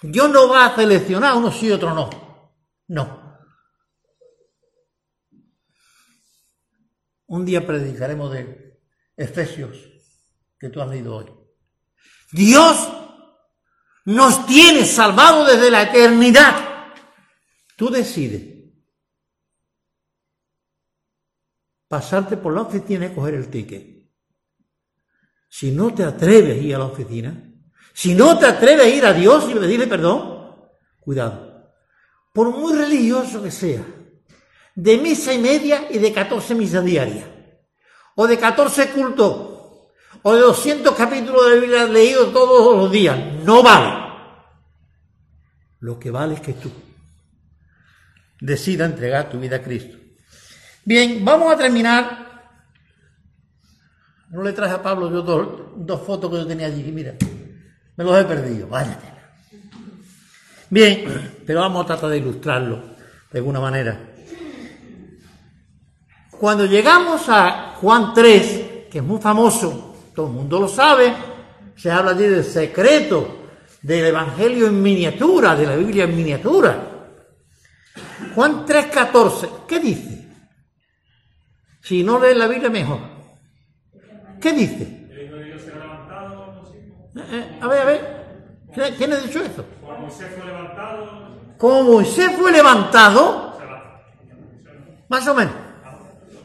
Dios no va a seleccionar uno sí y otro no. No. Un día predicaremos de Efesios, que tú has leído hoy. Dios nos tiene salvado desde la eternidad. Tú decides pasarte por la oficina y coger el ticket. Si no te atreves a ir a la oficina, si no te atreves a ir a Dios y pedirle perdón, cuidado. Por muy religioso que sea, de misa y media y de 14 misas diarias, o de 14 cultos, o de 200 capítulos de la Biblia leídos todos los días, no vale. Lo que vale es que tú decidas entregar tu vida a Cristo. Bien, vamos a terminar. No le traje a Pablo yo dos, fotos que yo tenía allí, mira, me los he perdido, váyate. Bien, pero vamos a tratar de ilustrarlo de alguna manera. Cuando llegamos a Juan 3, que es muy famoso, todo el mundo lo sabe, se habla allí del secreto del Evangelio en miniatura, de la Biblia en miniatura. Juan 3:14, ¿qué dice? Si no lees la Biblia, mejor. ¿Qué dice? Eh, eh, a ver, a ver. ¿Quién- ¿Quién ha dicho esto? Como Moisés fue levantado, Como más o menos.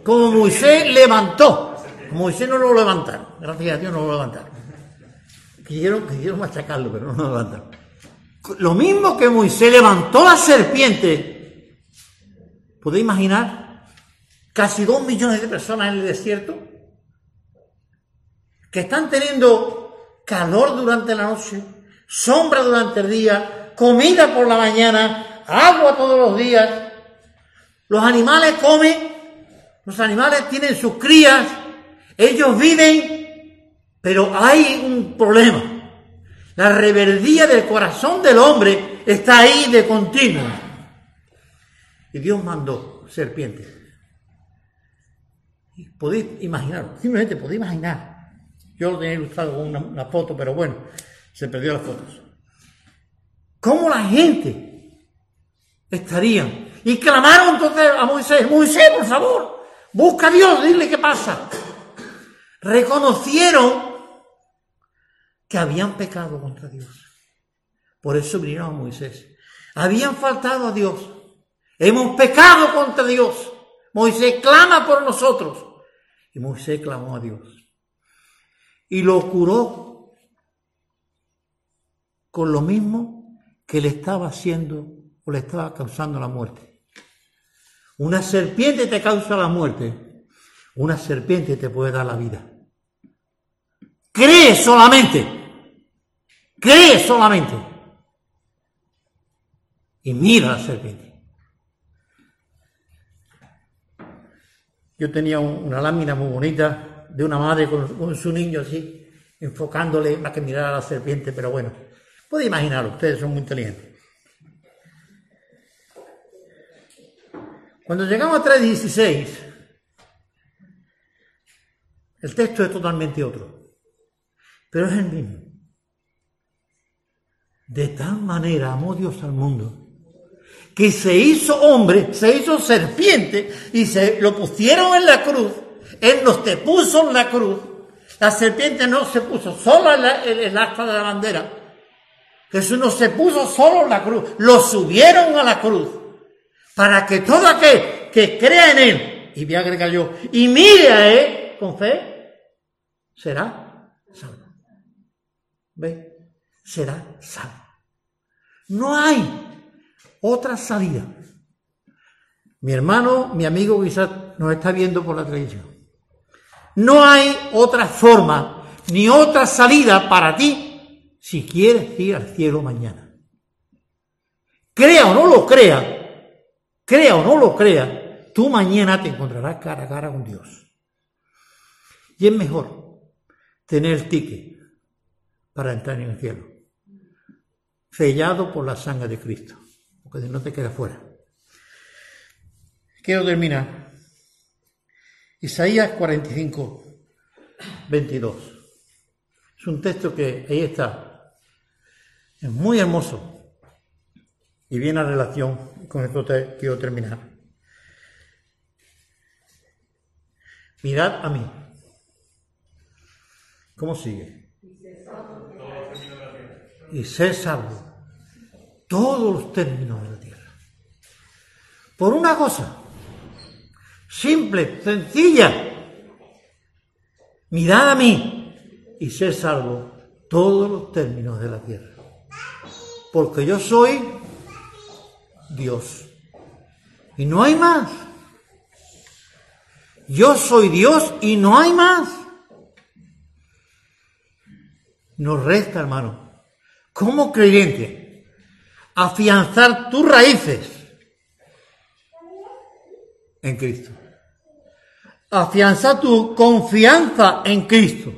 Como Moisés levantó. Moisés no lo levantaron. Gracias a Dios no lo levantaron. Quisieron, quisieron machacarlo, pero no lo levantaron. Lo mismo que Moisés levantó la serpiente. ¿Podéis imaginar? Casi dos millones de personas en el desierto que están teniendo calor durante la noche, sombra durante el día, comida por la mañana, agua todos los días. Los animales comen, los animales tienen sus crías, ellos viven, pero hay un problema. La rebeldía del corazón del hombre está ahí de continuo. Y Dios mandó serpientes. Podéis imaginar, simplemente podéis imaginar. Yo lo tenía ilustrado con una, una foto, pero bueno, se perdió las fotos. ¿Cómo la gente estaría? Y clamaron entonces a Moisés, Moisés, por favor, busca a Dios, dile qué pasa. Reconocieron que habían pecado contra Dios. Por eso vinieron a Moisés. Habían faltado a Dios. Hemos pecado contra Dios. Moisés clama por nosotros. Y Moisés clamó a Dios. Y lo curó con lo mismo que le estaba haciendo o le estaba causando la muerte. Una serpiente te causa la muerte. Una serpiente te puede dar la vida. Cree solamente. Cree solamente. Y mira la serpiente. Yo tenía un- una lámina muy bonita de una madre con, su niño así, enfocándole para que mirara a la serpiente, pero bueno, puede imaginarlo, ustedes son muy inteligentes. Cuando llegamos a 3.16, el texto es totalmente otro, pero es el mismo. De tal manera amó Dios al mundo que se hizo hombre, se hizo serpiente y se lo pusieron en la cruz. Él nos te puso en la cruz. La serpiente no se puso solo en el asta de la bandera. Jesús no se puso solo en la cruz, lo subieron a la cruz para que todo aquel que crea en él, y voy a yo, y mire a él con fe, será salvo. ¿Ve? Será salvo. No hay otra salida. Mi hermano, mi amigo quizás nos está viendo por la televisión. No hay otra forma ni otra salida para ti si quieres ir al cielo mañana. Crea o no lo crea, crea o no lo crea, tú mañana te encontrarás cara a cara con Dios. Y es mejor tener el ticket para entrar en el cielo, sellado por la sangre de Cristo, porque no te queda fuera. Quiero terminar. Isaías 45, 22. Es un texto que ahí está. Es muy hermoso. Y viene a relación con esto te quiero terminar. Mirad a mí. ¿Cómo sigue? Y sé salvo todos los términos de la tierra. Por una cosa, simple, sencilla. Mirad a mí y sé salvo todos los términos de la tierra. Porque yo soy Dios. Y no hay más. Yo soy Dios y no hay más. Nos resta, hermano, como creyente, afianzar tus raíces en Cristo. Afianzar tu confianza en Cristo.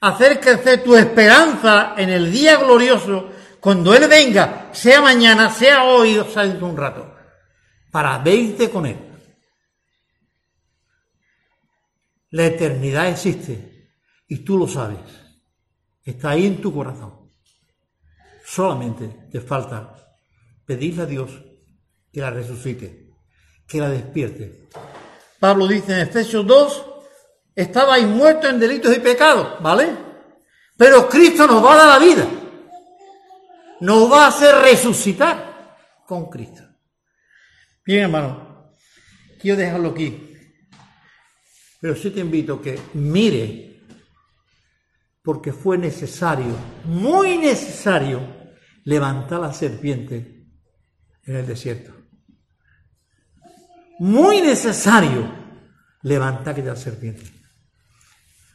Hacer tu esperanza en el día glorioso cuando Él venga, sea mañana, sea hoy o sea un rato, para verte con Él. La eternidad existe y tú lo sabes. Está ahí en tu corazón. Solamente te falta pedirle a Dios que la resucite, que la despierte. Pablo dice en Efesios 2, estabais muertos en delitos y pecados, ¿vale? Pero Cristo nos va a dar la vida. Nos va a hacer resucitar con Cristo. Bien, hermano, quiero dejarlo aquí. Pero sí te invito a que mire, porque fue necesario, muy necesario, levantar la serpiente en el desierto. Muy necesario levantar aquella serpiente.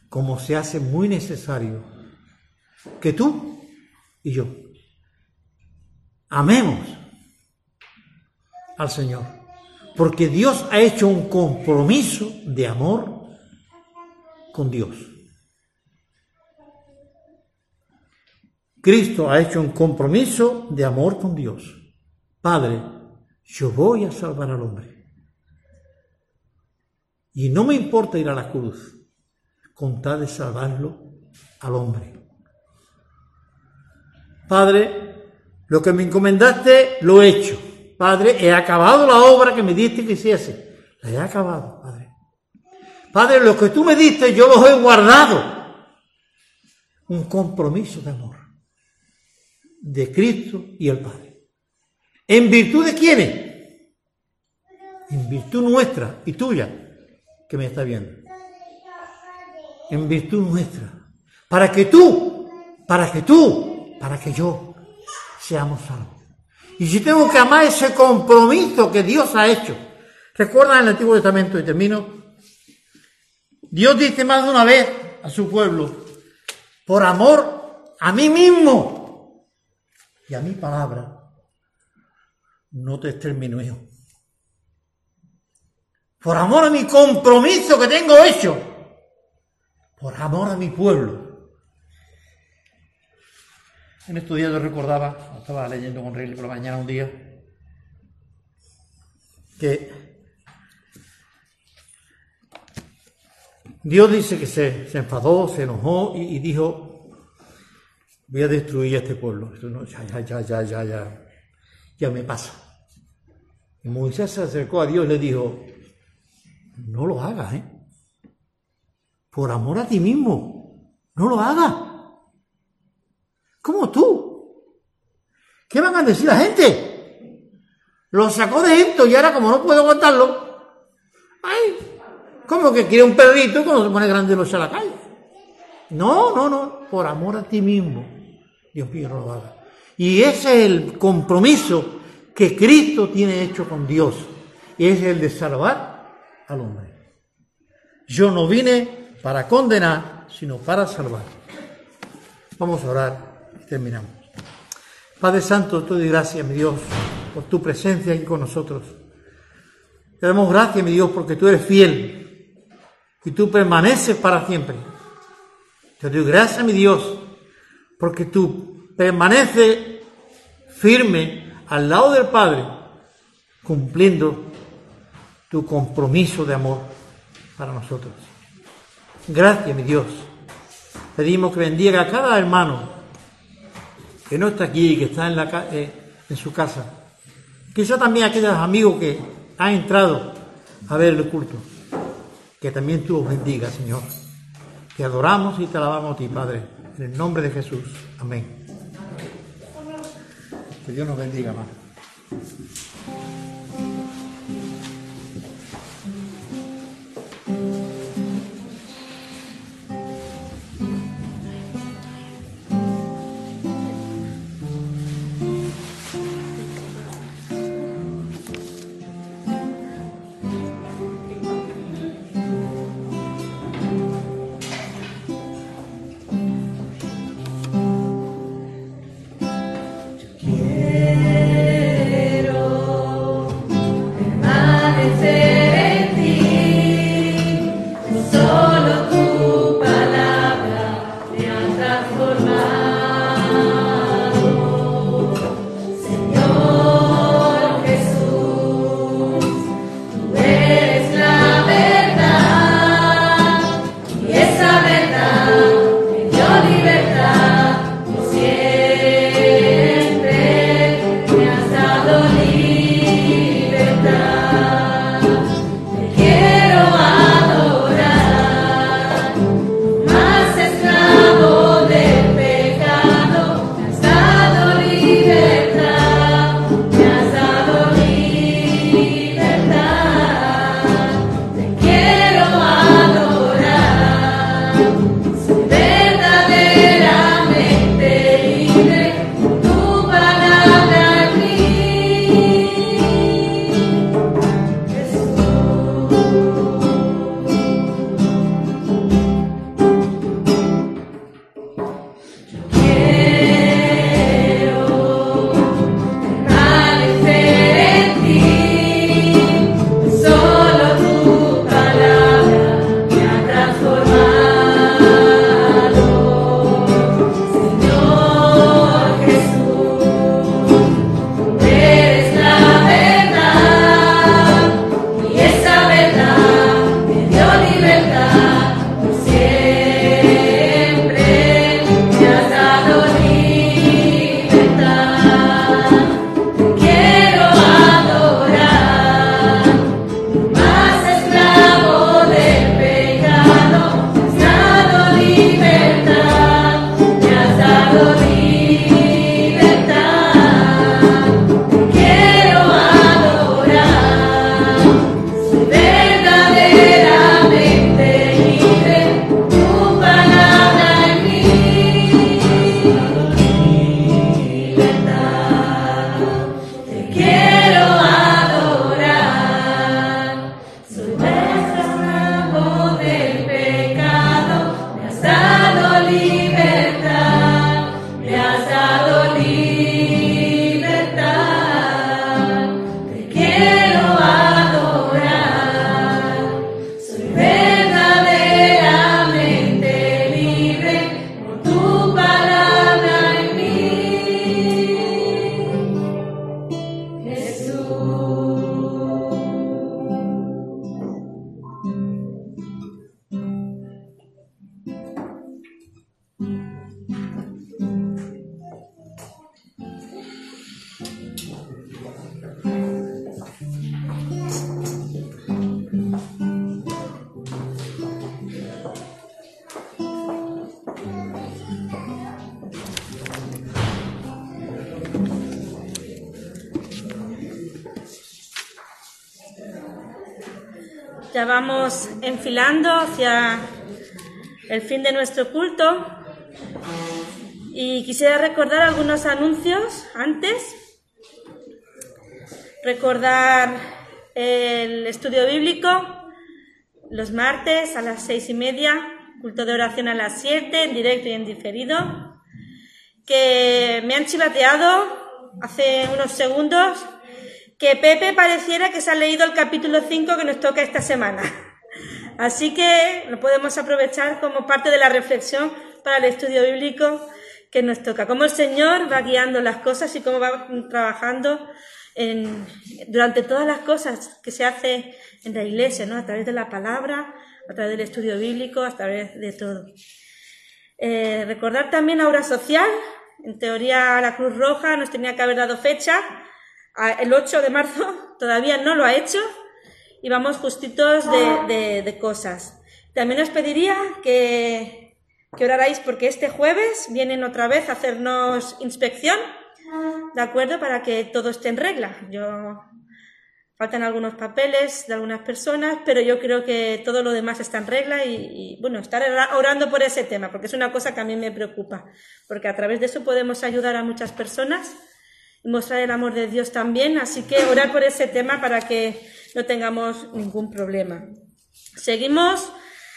Como se hace muy necesario que tú y yo amemos al Señor. Porque Dios ha hecho un compromiso de amor con Dios. Cristo ha hecho un compromiso de amor con Dios. Padre, yo voy a salvar al hombre. Y no me importa ir a la cruz, con tal de salvarlo al hombre. Padre, lo que me encomendaste lo he hecho. Padre, he acabado la obra que me diste que hiciese. La he acabado, Padre. Padre, lo que tú me diste yo los he guardado. Un compromiso de amor de Cristo y el Padre. ¿En virtud de quiénes? En virtud nuestra y tuya, que me está viendo. En virtud nuestra. Para que tú, para que tú, para que yo seamos salvos. Y si tengo que amar ese compromiso que Dios ha hecho. Recuerda en el Antiguo Testamento, y termino, Dios dice más de una vez a su pueblo, por amor a mí mismo y a mi palabra, no te extermineo. Por amor a mi compromiso que tengo hecho, por amor a mi pueblo. En estos días yo recordaba, estaba leyendo con Rey por la mañana un día, que Dios dice que se, se enfadó, se enojó y dijo, voy a destruir a este pueblo. No, ya, ya, ya, ya, ya, ya, me pasa. Y Moisés se acercó a Dios y le dijo, no lo hagas, ¿eh? Por amor a ti mismo, no lo hagas. ¿Cómo tú? ¿Qué van a decir la gente? Lo sacó de Egipto y ahora como no puedo aguantarlo, ay, como que quiere un perrito cuando se pone grande lo echa a la calle. No, no, no, por amor a ti mismo. Dios mío. Y ese es el compromiso que Cristo tiene hecho con Dios. Y es el de salvar al hombre. Yo no vine para condenar, sino para salvar. Vamos a orar y terminamos. Padre Santo, te doy gracias, mi Dios, por tu presencia aquí con nosotros. Te damos gracias, mi Dios, porque tú eres fiel y tú permaneces para siempre. Te doy gracias, mi Dios, porque tú permaneces firme al lado del Padre, cumpliendo tu compromiso de amor para nosotros. Gracias, mi Dios. Pedimos que bendiga a cada hermano que no está aquí, que está en, eh, su casa. Quizá también aquellos amigos que han entrado a ver el culto. Que también tú los bendiga, Señor. Te adoramos y te alabamos a ti, Padre. En el nombre de Jesús. Amén. Que Dios nos bendiga, hermano. Recordar algunos anuncios antes. Recordar el estudio bíblico los martes a las seis y media, culto de oración a las siete, en directo y en diferido, que me han chivateado hace unos segundos que Pepe pareciera que se ha leído el capítulo 5 que nos toca esta semana. Así que lo podemos aprovechar como parte de la reflexión para el estudio bíblico que nos toca. Cómo el Señor va guiando las cosas y cómo va trabajando en- durante todas las cosas que se hace en la iglesia, ¿no? A través de la palabra, a través del estudio bíblico, a través de todo. Eh, recordar también a Obra Social. En teoría, la Cruz Roja nos tenía que haber dado fecha el 8 de marzo, todavía no lo ha hecho y vamos justitos de, de- de cosas. También os pediría que, que orarais porque este jueves vienen otra vez a hacernos inspección, ¿de acuerdo? Para que todo esté en regla. Yo Faltan algunos papeles de algunas personas, pero yo creo que todo lo demás está en regla y, bueno, estar ora- orando por ese tema, porque es una cosa que a mí me preocupa, porque a través de eso podemos ayudar a muchas personas y mostrar el amor de Dios también, así que orar por ese tema para que no tengamos ningún problema. Seguimos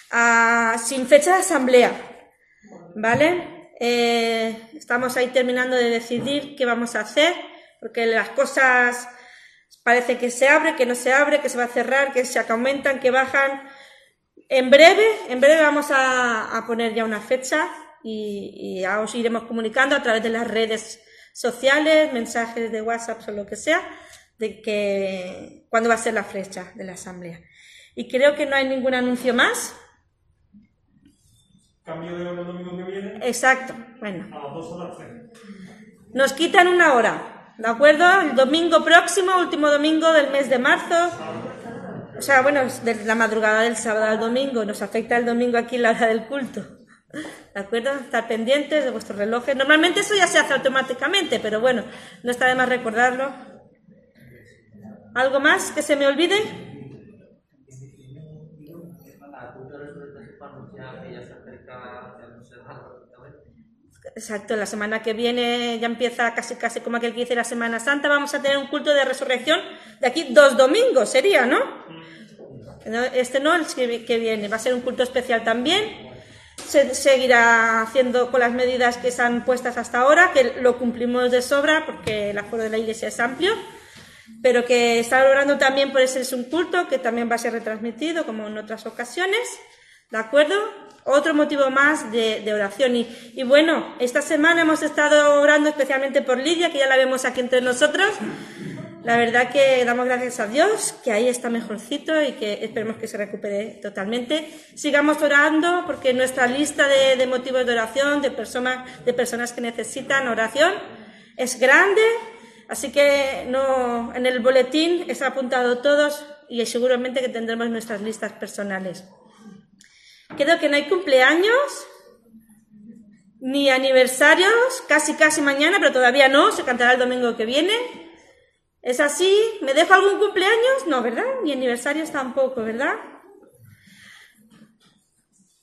ah, sin fecha de asamblea, ¿vale? Eh, estamos ahí terminando de decidir qué vamos a hacer, porque las cosas parece que se abre, que no se abre, que se va a cerrar, que se aumentan, que bajan. En breve, en breve vamos a, poner ya una fecha y, y ya os iremos comunicando a través de las redes sociales, mensajes de WhatsApp o lo que sea, de que cuándo va a ser la fecha de la asamblea. Y creo que no hay ningún anuncio más. Cambio de hora el domingo que viene Exacto. Bueno, a las 2 a las 3. Nos quitan una hora, ¿de acuerdo? El domingo próximo, último domingo del mes de marzo. O sea, bueno, es de la madrugada del sábado al domingo. Nos afecta el domingo aquí la hora del culto. ¿De acuerdo? Estar pendientes de vuestros relojes. Normalmente eso ya se hace automáticamente, pero bueno, no está de más recordarlo. ¿Algo más que se me olvide? Exacto, la semana que viene ya empieza casi casi como aquel que dice la Semana Santa, vamos a tener un culto de resurrección de aquí dos domingos, sería, ¿no? Este no, el que viene, va a ser un culto especial también. Se seguirá haciendo con las medidas que han puestas hasta ahora, que lo cumplimos de sobra porque el aforo de la iglesia es amplio, pero que está orando también por ese es un culto que también va a ser retransmitido como en otras ocasiones. ¿De acuerdo? Otro motivo más de, oración. Y, y bueno, esta semana hemos estado orando especialmente por Lidia, que ya la vemos aquí entre nosotros. La verdad que damos gracias a Dios, que ahí está mejorcito y que esperemos que se recupere totalmente. Sigamos orando porque nuestra lista de, de motivos de oración, de, personas de personas que necesitan oración, es grande. Así que no, en el boletín está apuntado todos y seguramente que tendremos nuestras listas personales. Creo que no hay cumpleaños ni aniversarios, casi casi mañana, pero todavía no, se cantará el domingo que viene. ¿Es así? ¿Me dejo algún cumpleaños? No, ¿verdad? Ni aniversarios tampoco, ¿verdad?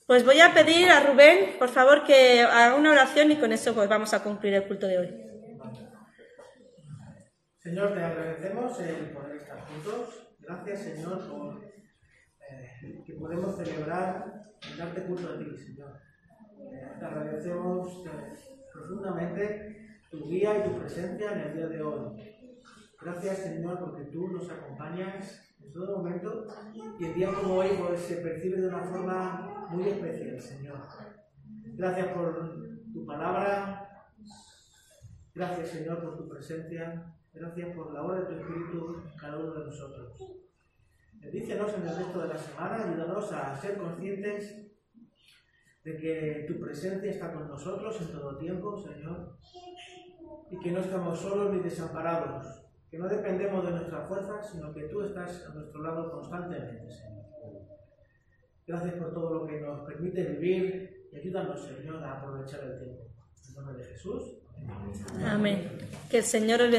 Pues voy a pedir a Rubén, por favor, que haga una oración y con eso pues vamos a concluir el culto de hoy. Señor, te agradecemos el estar juntos. Gracias, Señor, por eh, que podemos celebrar y darte culto a ti, Señor. Eh, te agradecemos profundamente tu guía y tu presencia en el día de hoy. Gracias, Señor, porque tú nos acompañas en todo momento y el día como hoy pues, se percibe de una forma muy especial, Señor. Gracias por tu palabra, Gracias, Señor, por tu presencia. Gracias por la obra de tu Espíritu en cada uno de nosotros. Bendícenos en el resto de la semana. Ayúdanos a ser conscientes de que tu presencia está con nosotros en todo tiempo, Señor. Y que no estamos solos ni desamparados. Que no dependemos de nuestras fuerzas, sino que tú estás a nuestro lado constantemente, Señor. Gracias por todo lo que nos permite vivir y ayúdanos, Señor, a aprovechar el tiempo. En nombre de Jesús. Amén. Que el Señor os.